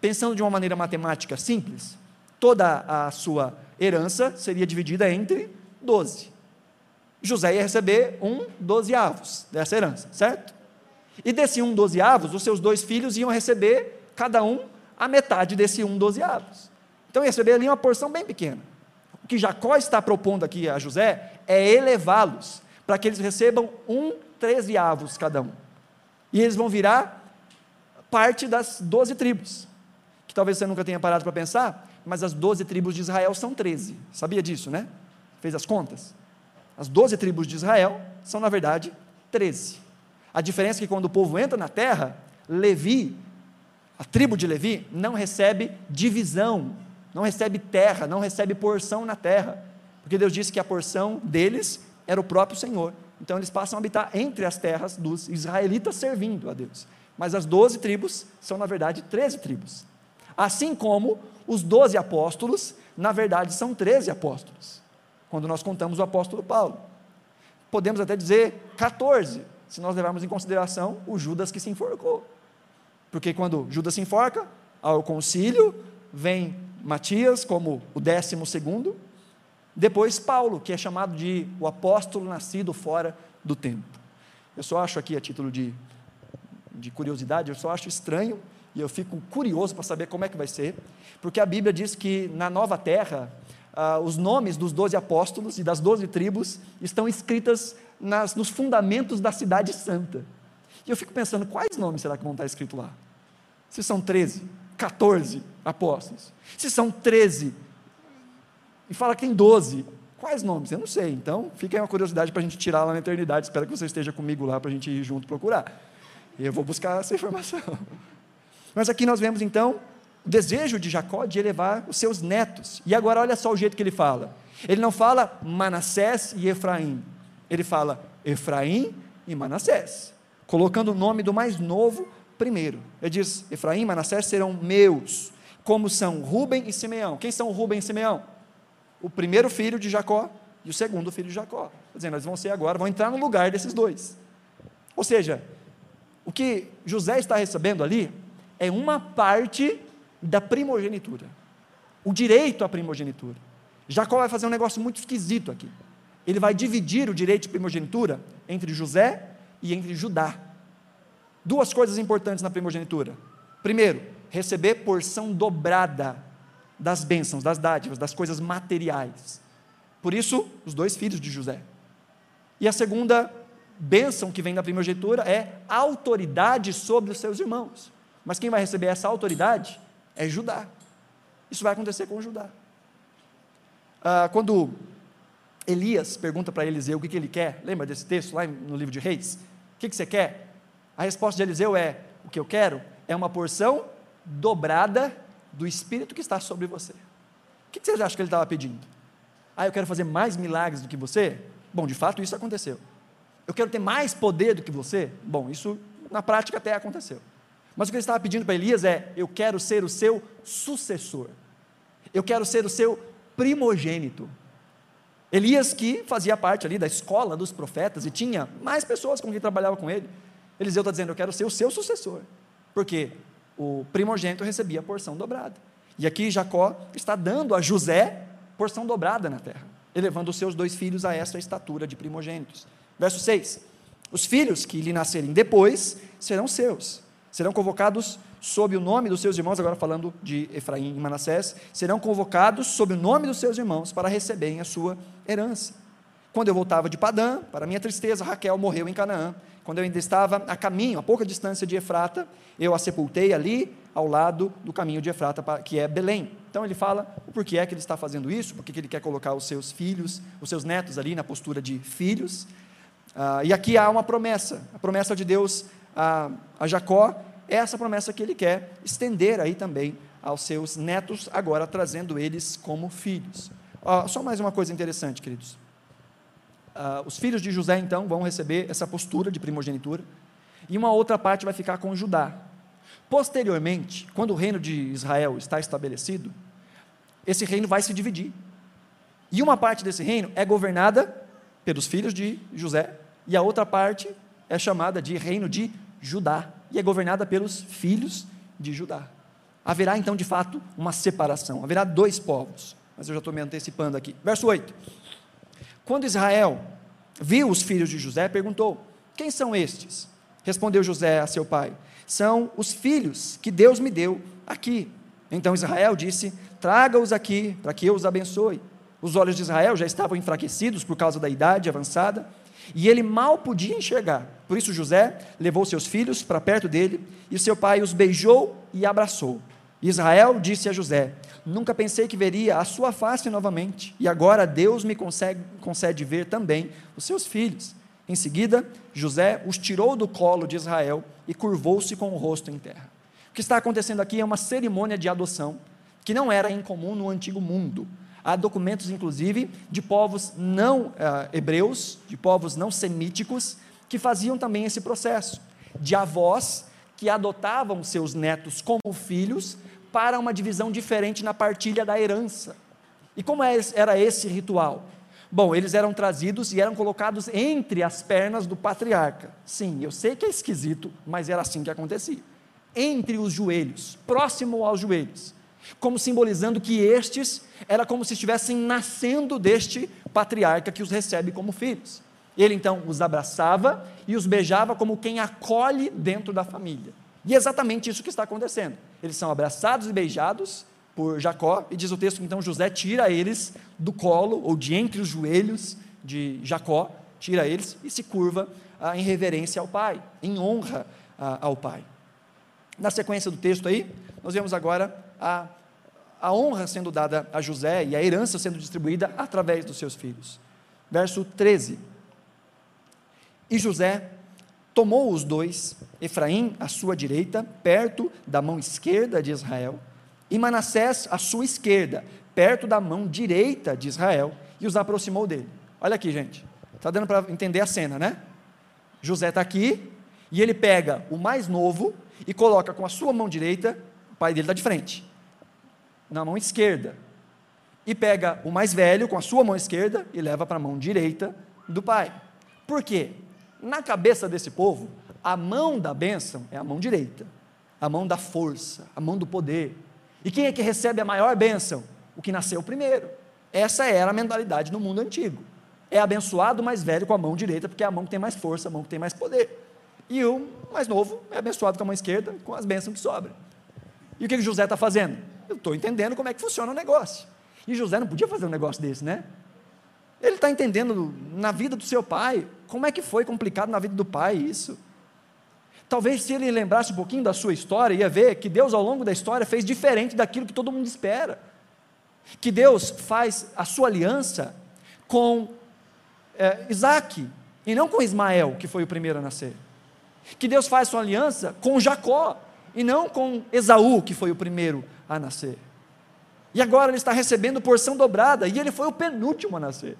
Pensando de uma maneira matemática simples, toda a sua herança seria dividida entre 12. José ia receber um dozeavos dessa herança, certo? E desse um dozeavos, os seus dois filhos iam receber, cada um, a metade desse um dozeavos. Então ia receber ali uma porção bem pequena. O que Jacó está propondo aqui a José é elevá-los, para que eles recebam um trezeavos cada um. E eles vão virar parte das doze tribos que talvez você nunca tenha parado para pensar, mas as doze tribos de Israel são treze. Sabia disso, né? Fez as contas? As doze tribos de Israel são, na verdade, treze. A diferença é que quando o povo entra na terra, Levi, a tribo de Levi, não recebe divisão, não recebe terra, não recebe porção na terra, porque Deus disse que a porção deles era o próprio Senhor. Então eles passam a habitar entre as terras dos israelitas servindo a Deus. Mas as doze tribos são, na verdade, treze tribos. Assim como os doze apóstolos, na verdade, são treze apóstolos, quando nós contamos o apóstolo Paulo. Podemos até dizer 14, se nós levarmos em consideração o Judas que se enforcou. Porque quando Judas se enforca, ao concílio, vem Matias como o décimo segundo, depois Paulo, que é chamado de o apóstolo nascido fora do tempo. Eu só acho aqui, a título de, de curiosidade, eu só acho estranho e eu fico curioso para saber como é que vai ser, porque a Bíblia diz que na nova terra, ah, os nomes dos doze apóstolos e das doze tribos estão escritas nas, nos fundamentos da cidade santa. E eu fico pensando, quais nomes será que vão estar escritos lá? Se são 13, 14 apóstolos, se são 13 e fala que tem 12. Quais nomes? Eu não sei. Então, fica aí uma curiosidade para a gente tirar lá na eternidade. Espero que você esteja comigo lá para a gente ir junto procurar. Eu vou buscar essa informação. Mas aqui nós vemos então o desejo de Jacó de elevar os seus netos. E agora olha só o jeito que ele fala. Ele não fala Manassés e Efraim. Ele fala Efraim e Manassés, colocando o nome do mais novo primeiro. Ele diz: Efraim e Manassés serão meus, como são Rubem e Simeão. Quem são Rubem e Simeão? O primeiro filho de Jacó e o segundo filho de Jacó. Dizer, nós vamos ser agora, vão entrar no lugar desses dois. Ou seja, o que José está recebendo ali é uma parte da primogenitura, o direito à primogenitura. Jacó vai fazer um negócio muito esquisito aqui. Ele vai dividir o direito de primogenitura entre José e entre Judá. Duas coisas importantes na primogenitura. Primeiro, receber porção dobrada das bênçãos, das dádivas, das coisas materiais. Por isso, os dois filhos de José. E a segunda bênção que vem da primogenitura é autoridade sobre os seus irmãos. Mas quem vai receber essa autoridade é Judá. Isso vai acontecer com Judá. Ah, quando Elias pergunta para Eliseu o que, que, ele quer, lembra desse texto lá no livro de Reis? O que, que você quer? A resposta de Eliseu é: o que eu quero é uma porção dobrada do Espírito que está sobre você. O que vocês acham que ele estava pedindo? Ah, eu quero fazer mais milagres do que você? Bom, de fato isso aconteceu. Eu quero ter mais poder do que você? Bom, isso na prática até aconteceu. Mas o que ele estava pedindo para Elias é: eu quero ser o seu sucessor. Eu quero ser o seu primogênito. Elias, que fazia parte ali da escola dos profetas e tinha mais pessoas com quem trabalhava com ele. Eliseu está dizendo: Eu quero ser o seu sucessor. Por quê? O primogênito recebia a porção dobrada. E aqui Jacó está dando a José porção dobrada na terra, elevando os seus dois filhos a essa estatura de primogênitos. Verso 6: Os filhos que lhe nascerem depois serão seus, serão convocados sob o nome dos seus irmãos, agora falando de Efraim e Manassés, serão convocados sob o nome dos seus irmãos para receberem a sua herança. Quando eu voltava de Padã, para minha tristeza, Raquel morreu em Canaã. Quando eu ainda estava a caminho, a pouca distância de Efrata, eu a sepultei ali, ao lado do caminho de Efrata, que é Belém. Então ele fala o porquê é que ele está fazendo isso, porque ele quer colocar os seus filhos, os seus netos ali na postura de filhos. Ah, e aqui há uma promessa, a promessa de Deus a, a Jacó, é essa promessa que ele quer estender aí também aos seus netos, agora trazendo eles como filhos. Ah, só mais uma coisa interessante, queridos. Uh, os filhos de José, então, vão receber essa postura de primogenitura, e uma outra parte vai ficar com Judá. Posteriormente, quando o reino de Israel está estabelecido, esse reino vai se dividir. E uma parte desse reino é governada pelos filhos de José, e a outra parte é chamada de reino de Judá, e é governada pelos filhos de Judá. Haverá então, de fato, uma separação, haverá dois povos. Mas eu já estou me antecipando aqui. Verso 8. Quando Israel viu os filhos de José, perguntou: Quem são estes? Respondeu José a seu pai: São os filhos que Deus me deu aqui. Então Israel disse: Traga-os aqui, para que eu os abençoe. Os olhos de Israel já estavam enfraquecidos por causa da idade avançada, e ele mal podia enxergar. Por isso José levou seus filhos para perto dele, e seu pai os beijou e abraçou. Israel disse a José: Nunca pensei que veria a sua face novamente, e agora Deus me concede, concede ver também os seus filhos. Em seguida, José os tirou do colo de Israel e curvou-se com o rosto em terra. O que está acontecendo aqui é uma cerimônia de adoção que não era incomum no antigo mundo. Há documentos, inclusive, de povos não uh, hebreus, de povos não semíticos, que faziam também esse processo, de avós que adotavam seus netos como filhos para uma divisão diferente na partilha da herança. E como é era esse ritual? Bom, eles eram trazidos e eram colocados entre as pernas do patriarca. Sim, eu sei que é esquisito, mas era assim que acontecia. Entre os joelhos, próximo aos joelhos. como simbolizando que estes era como se estivessem nascendo deste patriarca que os recebe como filhos. Ele então os abraçava e os beijava como quem acolhe dentro da família. E é exatamente isso que está acontecendo. Eles são abraçados e beijados por Jacó, e diz o texto que então José tira eles do colo, ou de entre os joelhos de Jacó, tira eles e se curva ah, em reverência ao pai, em honra ah, ao pai. Na sequência do texto aí, nós vemos agora a, a honra sendo dada a José e a herança sendo distribuída através dos seus filhos. Verso 13. E José tomou os dois, Efraim à sua direita, perto da mão esquerda de Israel, e Manassés à sua esquerda, perto da mão direita de Israel, e os aproximou dele. Olha aqui, gente. Está dando para entender a cena, né? José está aqui, e ele pega o mais novo e coloca com a sua mão direita, o pai dele está de frente, na mão esquerda. E pega o mais velho com a sua mão esquerda e leva para a mão direita do pai. Por quê? Na cabeça desse povo, a mão da bênção é a mão direita, a mão da força, a mão do poder. E quem é que recebe a maior bênção? O que nasceu primeiro. Essa era a mentalidade no mundo antigo. É abençoado o mais velho com a mão direita, porque é a mão que tem mais força, a mão que tem mais poder. E o mais novo é abençoado com a mão esquerda, com as bênçãos que sobram. E o que, que José está fazendo? Eu estou entendendo como é que funciona o negócio. E José não podia fazer um negócio desse, né? Ele está entendendo na vida do seu pai, como é que foi complicado na vida do pai isso. Talvez se ele lembrasse um pouquinho da sua história, ia ver que Deus ao longo da história fez diferente daquilo que todo mundo espera. Que Deus faz a sua aliança com é, Isaac e não com Ismael, que foi o primeiro a nascer. Que Deus faz sua aliança com Jacó e não com Esaú, que foi o primeiro a nascer. E agora ele está recebendo porção dobrada e ele foi o penúltimo a nascer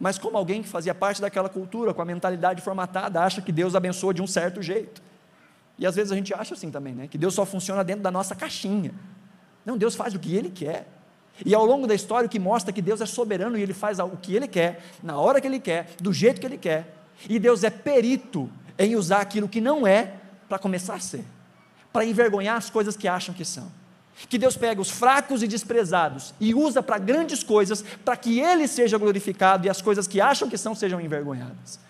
mas como alguém que fazia parte daquela cultura, com a mentalidade formatada, acha que Deus abençoa de um certo jeito. E às vezes a gente acha assim também, né? Que Deus só funciona dentro da nossa caixinha. Não, Deus faz o que Ele quer. E ao longo da história, o que mostra que Deus é soberano e Ele faz o que Ele quer, na hora que Ele quer, do jeito que Ele quer. E Deus é perito em usar aquilo que não é para começar a ser, para envergonhar as coisas que acham que são que Deus pega os fracos e desprezados e usa para grandes coisas, para que Ele seja glorificado e as coisas que acham que são sejam envergonhadas.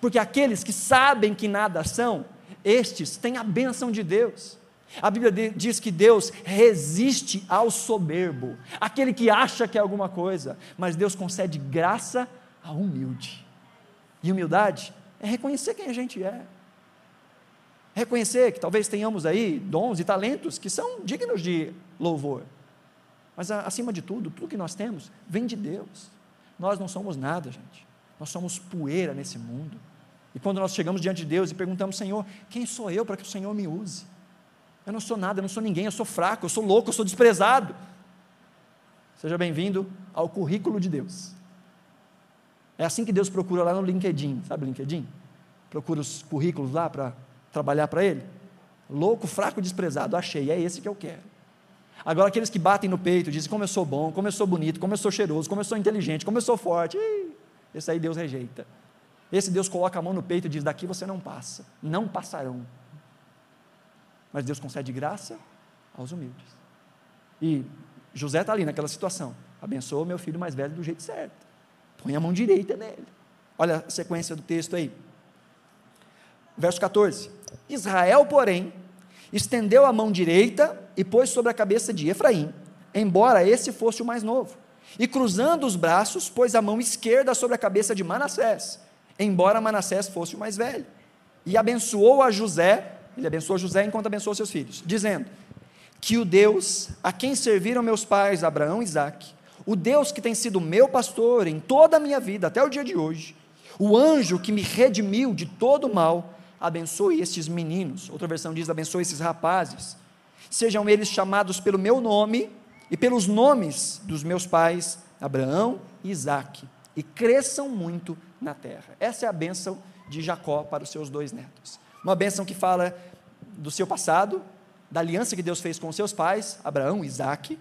Porque aqueles que sabem que nada são, estes têm a bênção de Deus. A Bíblia diz que Deus resiste ao soberbo, aquele que acha que é alguma coisa, mas Deus concede graça ao humilde. E humildade é reconhecer quem a gente é reconhecer que talvez tenhamos aí dons e talentos que são dignos de louvor. Mas acima de tudo, tudo que nós temos vem de Deus. Nós não somos nada, gente. Nós somos poeira nesse mundo. E quando nós chegamos diante de Deus e perguntamos, Senhor, quem sou eu para que o Senhor me use? Eu não sou nada, eu não sou ninguém, eu sou fraco, eu sou louco, eu sou desprezado. Seja bem-vindo ao currículo de Deus. É assim que Deus procura lá no LinkedIn, sabe LinkedIn? Procura os currículos lá para trabalhar para ele? Louco, fraco, desprezado, achei, é esse que eu quero. Agora, aqueles que batem no peito, dizem como eu sou bom, como eu sou bonito, como eu sou cheiroso, como eu sou inteligente, como eu sou forte, esse aí Deus rejeita. Esse Deus coloca a mão no peito e diz: daqui você não passa, não passarão. Mas Deus concede graça aos humildes. E José está ali naquela situação. Abençoa meu filho mais velho do jeito certo. Põe a mão direita nele. Olha a sequência do texto aí. Verso 14: Israel, porém, estendeu a mão direita e pôs sobre a cabeça de Efraim, embora esse fosse o mais novo. E cruzando os braços, pôs a mão esquerda sobre a cabeça de Manassés, embora Manassés fosse o mais velho. E abençoou a José, ele abençoou José enquanto abençoou seus filhos, dizendo: Que o Deus a quem serviram meus pais, Abraão e Isaque, o Deus que tem sido meu pastor em toda a minha vida, até o dia de hoje, o anjo que me redimiu de todo o mal, abençoe estes meninos. Outra versão diz: abençoe esses rapazes. Sejam eles chamados pelo meu nome e pelos nomes dos meus pais, Abraão e Isaque, e cresçam muito na terra. Essa é a bênção de Jacó para os seus dois netos. Uma bênção que fala do seu passado, da aliança que Deus fez com seus pais, Abraão e Isaque,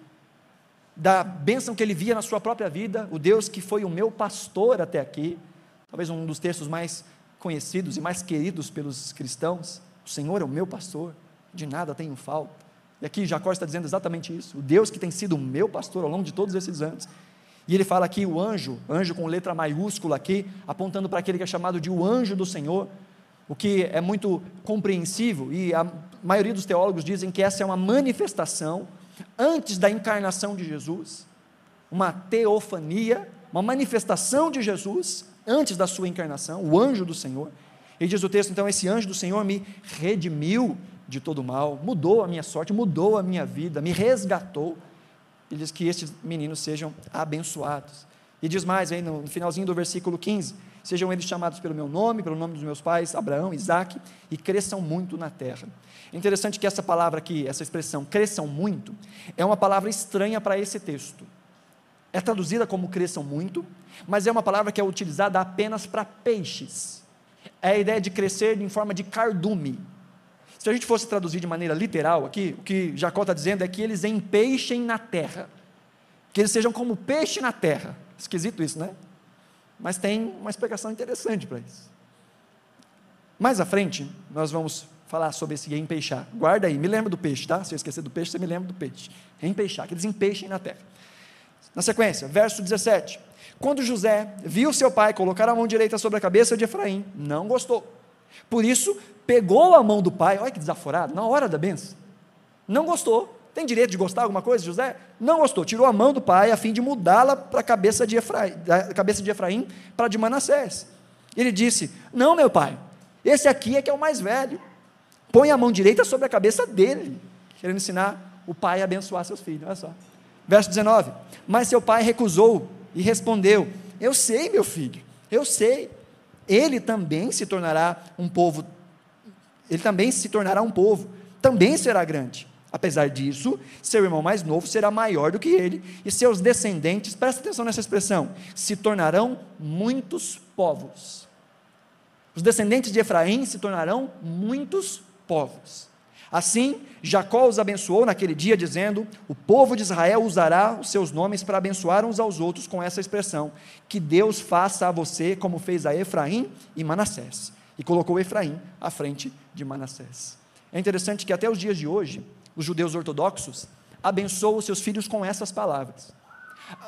da bênção que ele via na sua própria vida, o Deus que foi o meu pastor até aqui, talvez um dos textos mais conhecidos e mais queridos pelos cristãos. O Senhor é o meu pastor, de nada tenho falta. E aqui Jacó está dizendo exatamente isso. O Deus que tem sido o meu pastor ao longo de todos esses anos. E ele fala aqui o anjo, anjo com letra maiúscula aqui, apontando para aquele que é chamado de o anjo do Senhor, o que é muito compreensível, e a maioria dos teólogos dizem que essa é uma manifestação antes da encarnação de Jesus, uma teofania, uma manifestação de Jesus antes da sua encarnação, o anjo do Senhor. E diz o texto, então, esse anjo do Senhor me redimiu de todo mal, mudou a minha sorte, mudou a minha vida, me resgatou. Ele diz que estes meninos sejam abençoados. E diz mais aí no finalzinho do versículo 15: Sejam eles chamados pelo meu nome, pelo nome dos meus pais, Abraão, Isaac, e cresçam muito na terra. Interessante que essa palavra aqui, essa expressão, cresçam muito, é uma palavra estranha para esse texto. É traduzida como cresçam muito, mas é uma palavra que é utilizada apenas para peixes. É a ideia de crescer em forma de cardume. Se a gente fosse traduzir de maneira literal aqui, o que Jacó está dizendo é que eles empeixem na terra, que eles sejam como peixe na terra. Esquisito isso, né? Mas tem uma explicação interessante para isso. Mais à frente, nós vamos falar sobre esse empeixar. Guarda aí, me lembra do peixe, tá? Se eu esquecer do peixe, você me lembra do peixe. Empeixar, que eles empeixem na terra. Na sequência, verso 17. Quando José viu seu pai colocar a mão direita sobre a cabeça de Efraim, não gostou. Por isso, pegou a mão do pai, olha que desaforado, na hora da benção. Não gostou. Tem direito de gostar alguma coisa, José? Não gostou. Tirou a mão do pai a fim de mudá-la para a cabeça de Efraim, cabeça de Efraim para de Manassés. Ele disse: Não, meu pai, esse aqui é que é o mais velho. Põe a mão direita sobre a cabeça dele, querendo ensinar o pai a abençoar seus filhos. Olha só. Verso 19: Mas seu pai recusou e respondeu: Eu sei, meu filho, eu sei. Ele também se tornará um povo ele também se tornará um povo, também será grande. Apesar disso, seu irmão mais novo será maior do que ele, e seus descendentes, presta atenção nessa expressão, se tornarão muitos povos. Os descendentes de Efraim se tornarão muitos povos. Assim, Jacó os abençoou naquele dia, dizendo: O povo de Israel usará os seus nomes para abençoar uns aos outros com essa expressão: Que Deus faça a você como fez a Efraim e Manassés e colocou Efraim à frente de Manassés. É interessante que até os dias de hoje, os judeus ortodoxos abençoam os seus filhos com essas palavras.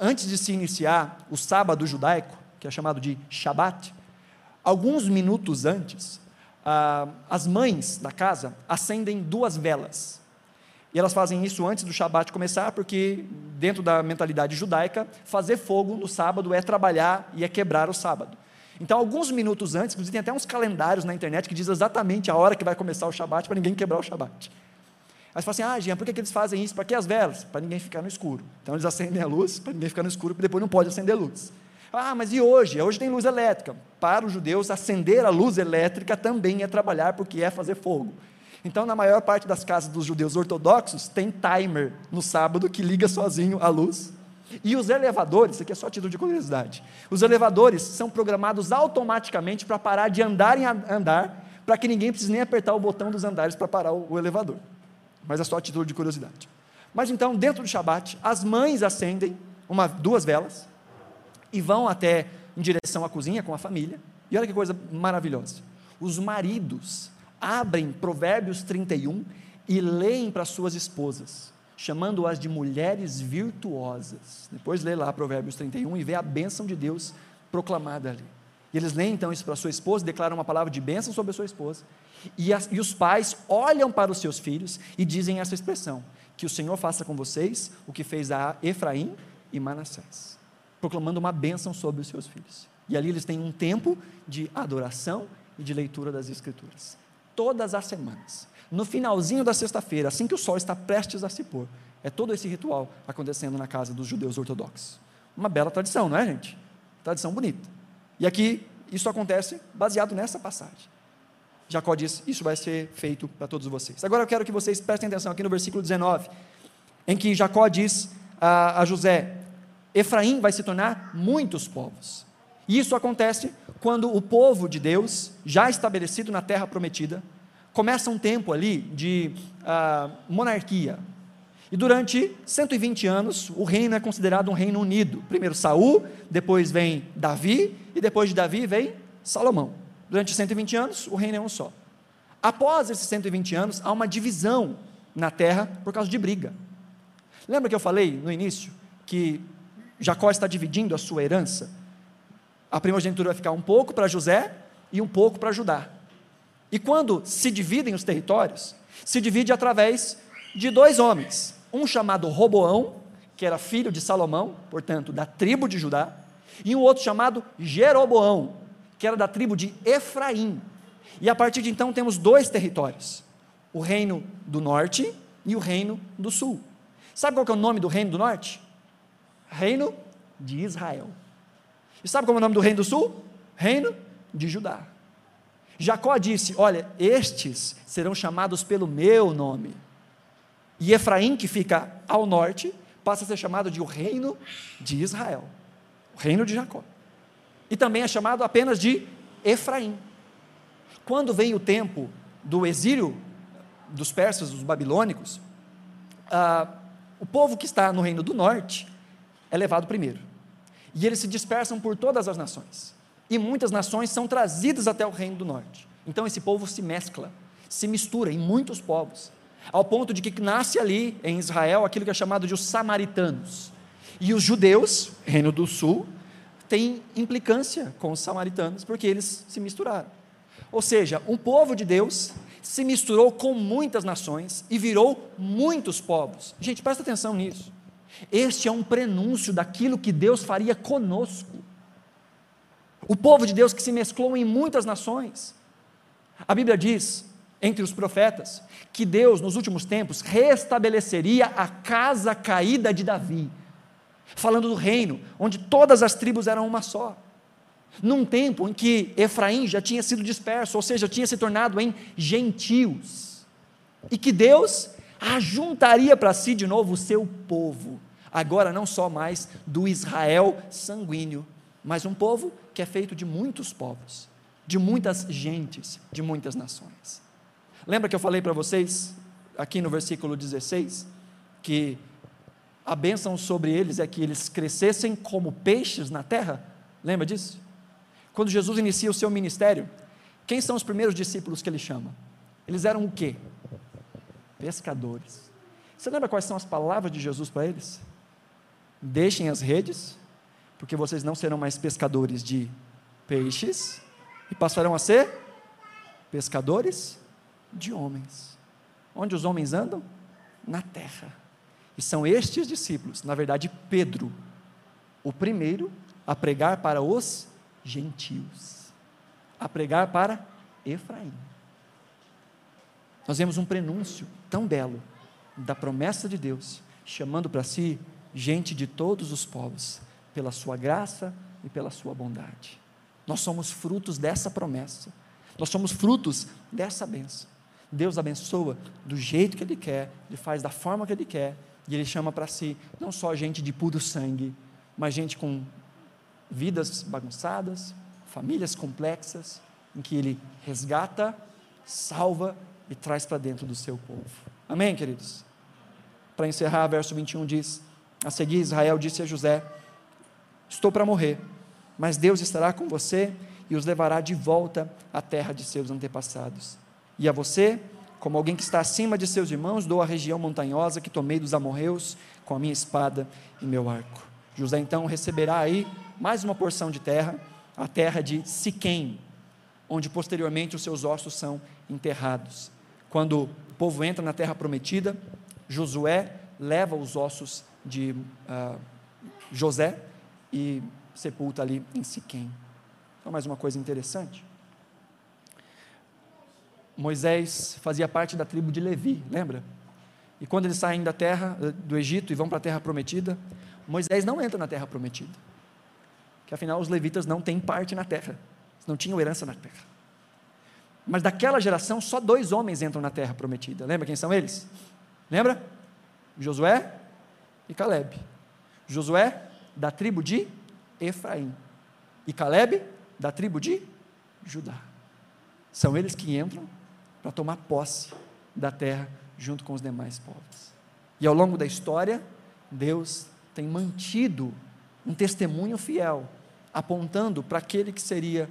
Antes de se iniciar o sábado judaico, que é chamado de Shabat, alguns minutos antes, ah, as mães da casa acendem duas velas. E elas fazem isso antes do Shabat começar, porque, dentro da mentalidade judaica, fazer fogo no sábado é trabalhar e é quebrar o sábado. Então, alguns minutos antes, inclusive tem até uns calendários na internet que diz exatamente a hora que vai começar o Shabat, para ninguém quebrar o Shabat. Aí você fala assim, ah, Jean, por que, que eles fazem isso? Para que as velas? Para ninguém ficar no escuro. Então eles acendem a luz, para ninguém ficar no escuro, porque depois não pode acender luz. Ah, mas e hoje? Hoje tem luz elétrica. Para os judeus, acender a luz elétrica também é trabalhar, porque é fazer fogo. Então, na maior parte das casas dos judeus ortodoxos, tem timer no sábado que liga sozinho a luz e os elevadores, isso aqui é só título de curiosidade. Os elevadores são programados automaticamente para parar de andar em andar, para que ninguém precise nem apertar o botão dos andares para parar o, o, elevador. Mas é só título de curiosidade. Mas então, dentro do Shabat, as mães acendem uma, duas velas e vão até em direção à cozinha com a família. E olha que coisa maravilhosa. Os maridos abrem Provérbios 31 e leem para suas esposas chamando-as de mulheres virtuosas. Depois lê lá Provérbios 31 e vê a bênção de Deus proclamada ali. E eles leem então isso para sua esposa, declaram uma palavra de bênção sobre a sua esposa. E, as, e os pais olham para os seus filhos e dizem essa expressão: Que o Senhor faça com vocês o que fez a Efraim e Manassés, proclamando uma bênção sobre os seus filhos. E ali eles têm um tempo de adoração e de leitura das Escrituras, todas as semanas no finalzinho da sexta-feira, assim que o sol está prestes a se pôr. É todo esse ritual acontecendo na casa dos judeus ortodoxos. Uma bela tradição, não é, gente? Tradição bonita. E aqui, isso acontece baseado nessa passagem. Jacó diz: Isso vai ser feito para todos vocês. Agora eu quero que vocês prestem atenção aqui no versículo 19, em que Jacó diz a, a José: Efraim vai se tornar muitos povos. E isso acontece quando o povo de Deus, já estabelecido na terra prometida, começa um tempo ali de uh, monarquia. E durante 120 anos, o reino é considerado um reino unido. Primeiro Saul, depois vem Davi, e depois de Davi vem Salomão. Durante 120 anos, o reino é um só. Após esses 120 anos, há uma divisão na terra por causa de briga. Lembra que eu falei no início que Jacó está dividindo a sua herança? A primogenitura vai ficar um pouco para José e um pouco para Judá. E quando se dividem os territórios, se divide através de dois homens, um chamado Roboão, que era filho de Salomão, portanto, da tribo de Judá, e um outro chamado Jeroboão, que era da tribo de Efraim. E a partir de então temos dois territórios: o reino do norte e o reino do sul. Sabe qual é o nome do reino do norte? Reino de Israel. E sabe qual é o nome do reino do sul? Reino de Judá. Jacó disse: Olha, estes serão chamados pelo meu nome. E Efraim, que fica ao norte, passa a ser chamado de o reino de Israel, o reino de Jacó. E também é chamado apenas de Efraim. Quando vem o tempo do exílio dos persas, dos babilônicos, ah, o povo que está no reino do norte é levado primeiro. E eles se dispersam por todas as nações. E muitas nações são trazidas até o reino do norte. Então esse povo se mescla, se mistura em muitos povos, ao ponto de que nasce ali em Israel aquilo que é chamado de os samaritanos. E os judeus, reino do sul, têm implicância com os samaritanos, porque eles se misturaram. Ou seja, um povo de Deus se misturou com muitas nações e virou muitos povos. Gente, presta atenção nisso. Este é um prenúncio daquilo que Deus faria conosco. O povo de Deus que se mesclou em muitas nações. A Bíblia diz, entre os profetas, que Deus, nos últimos tempos, restabeleceria a casa caída de Davi, falando do reino, onde todas as tribos eram uma só. Num tempo em que Efraim já tinha sido disperso, ou seja, tinha se tornado em gentios, e que Deus ajuntaria para si de novo o seu povo, agora não só mais do Israel sanguíneo, mas um povo que é feito de muitos povos, de muitas gentes, de muitas nações. Lembra que eu falei para vocês, aqui no versículo 16, que a bênção sobre eles é que eles crescessem como peixes na terra? Lembra disso? Quando Jesus inicia o seu ministério, quem são os primeiros discípulos que ele chama? Eles eram o quê? Pescadores. Você lembra quais são as palavras de Jesus para eles? Deixem as redes, porque vocês não serão mais pescadores de peixes e passarão a ser pescadores de homens. Onde os homens andam? Na terra. E são estes discípulos, na verdade, Pedro, o primeiro a pregar para os gentios, a pregar para Efraim. Nós vemos um prenúncio tão belo da promessa de Deus, chamando para si gente de todos os povos, pela sua graça e pela sua bondade. Nós somos frutos dessa promessa, nós somos frutos dessa bênção. Deus abençoa do jeito que Ele quer, Ele faz da forma que Ele quer, e Ele chama para si não só gente de puro sangue, mas gente com vidas bagunçadas, famílias complexas, em que Ele resgata, salva e traz para dentro do seu povo. Amém, queridos? Para encerrar, verso 21 diz: A seguir, Israel disse a José: Estou para morrer, mas Deus estará com você e os levará de volta à terra de seus antepassados. E a você, como alguém que está acima de seus irmãos, dou a região montanhosa que tomei dos amorreus com a minha espada e meu arco. José então receberá aí mais uma porção de terra, a terra de Siquém, onde posteriormente os seus ossos são enterrados. Quando o povo entra na terra prometida, Josué leva os ossos de uh, José e sepulta ali em Siquém. Então, mais uma coisa interessante. Moisés fazia parte da tribo de Levi, lembra? E quando eles saem da terra, eh, do Egito e vão para a terra prometida, Moisés não entra na terra prometida. Que afinal os levitas não têm parte na terra, não tinham herança na terra. Mas daquela geração, só dois homens entram na terra prometida. Lembra quem são eles? Lembra? Josué e Caleb. Josué, da tribo de Efraim. E Caleb, da tribo de Judá. São eles que entram para tomar posse da terra junto com os demais povos. E ao longo da história, Deus tem mantido um testemunho fiel, apontando para aquele que seria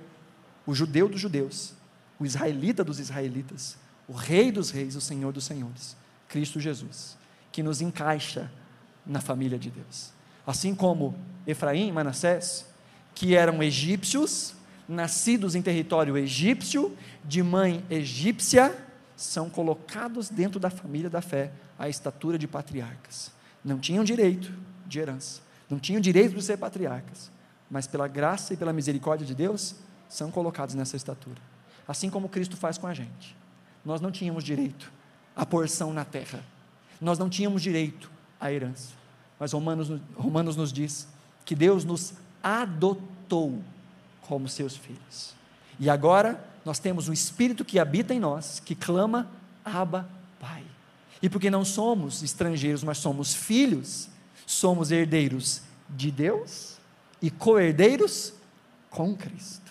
o judeu dos judeus, o israelita dos israelitas, o rei dos reis, o senhor dos senhores, Cristo Jesus, que nos encaixa na família de Deus. Assim como Efraim e Manassés, que eram egípcios, nascidos em território egípcio, de mãe egípcia, são colocados dentro da família da fé, à estatura de patriarcas. Não tinham direito de herança, não tinham direito de ser patriarcas, mas pela graça e pela misericórdia de Deus, são colocados nessa estatura. Assim como Cristo faz com a gente. Nós não tínhamos direito à porção na terra, nós não tínhamos direito à herança, mas Romanos, Romanos nos diz que Deus nos adotou como seus filhos. E agora nós temos um Espírito que habita em nós, que clama, Abba, Pai. E porque não somos estrangeiros, mas somos filhos, somos herdeiros de Deus e co-herdeiros com Cristo.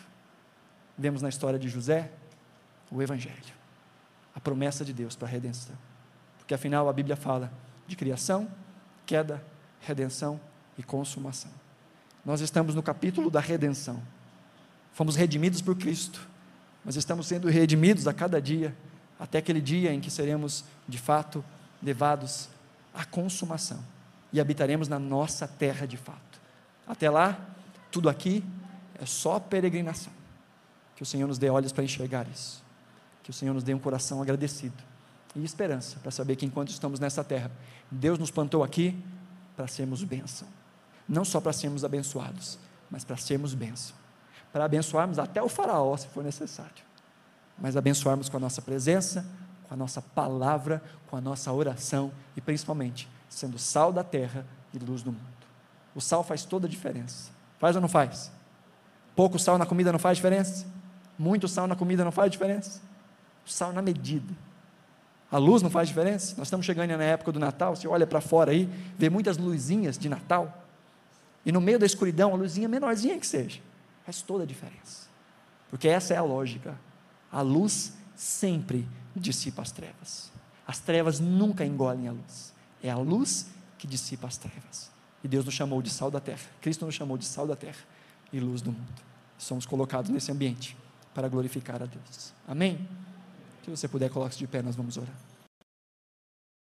Vemos na história de José o Evangelho, a promessa de Deus para a redenção. Porque afinal a Bíblia fala de criação, queda, redenção e consumação. Nós estamos no capítulo da redenção. Fomos redimidos por Cristo, mas estamos sendo redimidos a cada dia, até aquele dia em que seremos, de fato, levados à consumação e habitaremos na nossa terra de fato. Até lá, tudo aqui é só peregrinação. Que o Senhor nos dê olhos para enxergar isso. Que o Senhor nos dê um coração agradecido e esperança para saber que enquanto estamos nessa terra, Deus nos plantou aqui para sermos bênção. Não só para sermos abençoados, mas para sermos bênção. Para abençoarmos até o faraó, se for necessário. Mas abençoarmos com a nossa presença, com a nossa palavra, com a nossa oração e principalmente sendo sal da terra e luz do mundo. O sal faz toda a diferença. Faz ou não faz? Pouco sal na comida não faz diferença? Muito sal na comida não faz diferença? Sal na medida. A luz não faz diferença? Nós estamos chegando na época do Natal, você olha para fora aí, vê muitas luzinhas de Natal, e no meio da escuridão, a luzinha menorzinha que seja, faz toda a diferença. Porque essa é a lógica. A luz sempre dissipa as trevas. As trevas nunca engolem a luz. É a luz que dissipa as trevas. E Deus nos chamou de sal da terra. Cristo nos chamou de sal da terra e luz do mundo. Somos colocados nesse ambiente para glorificar a Deus. Amém? Se você puder, coloque-se de pé, nós vamos orar.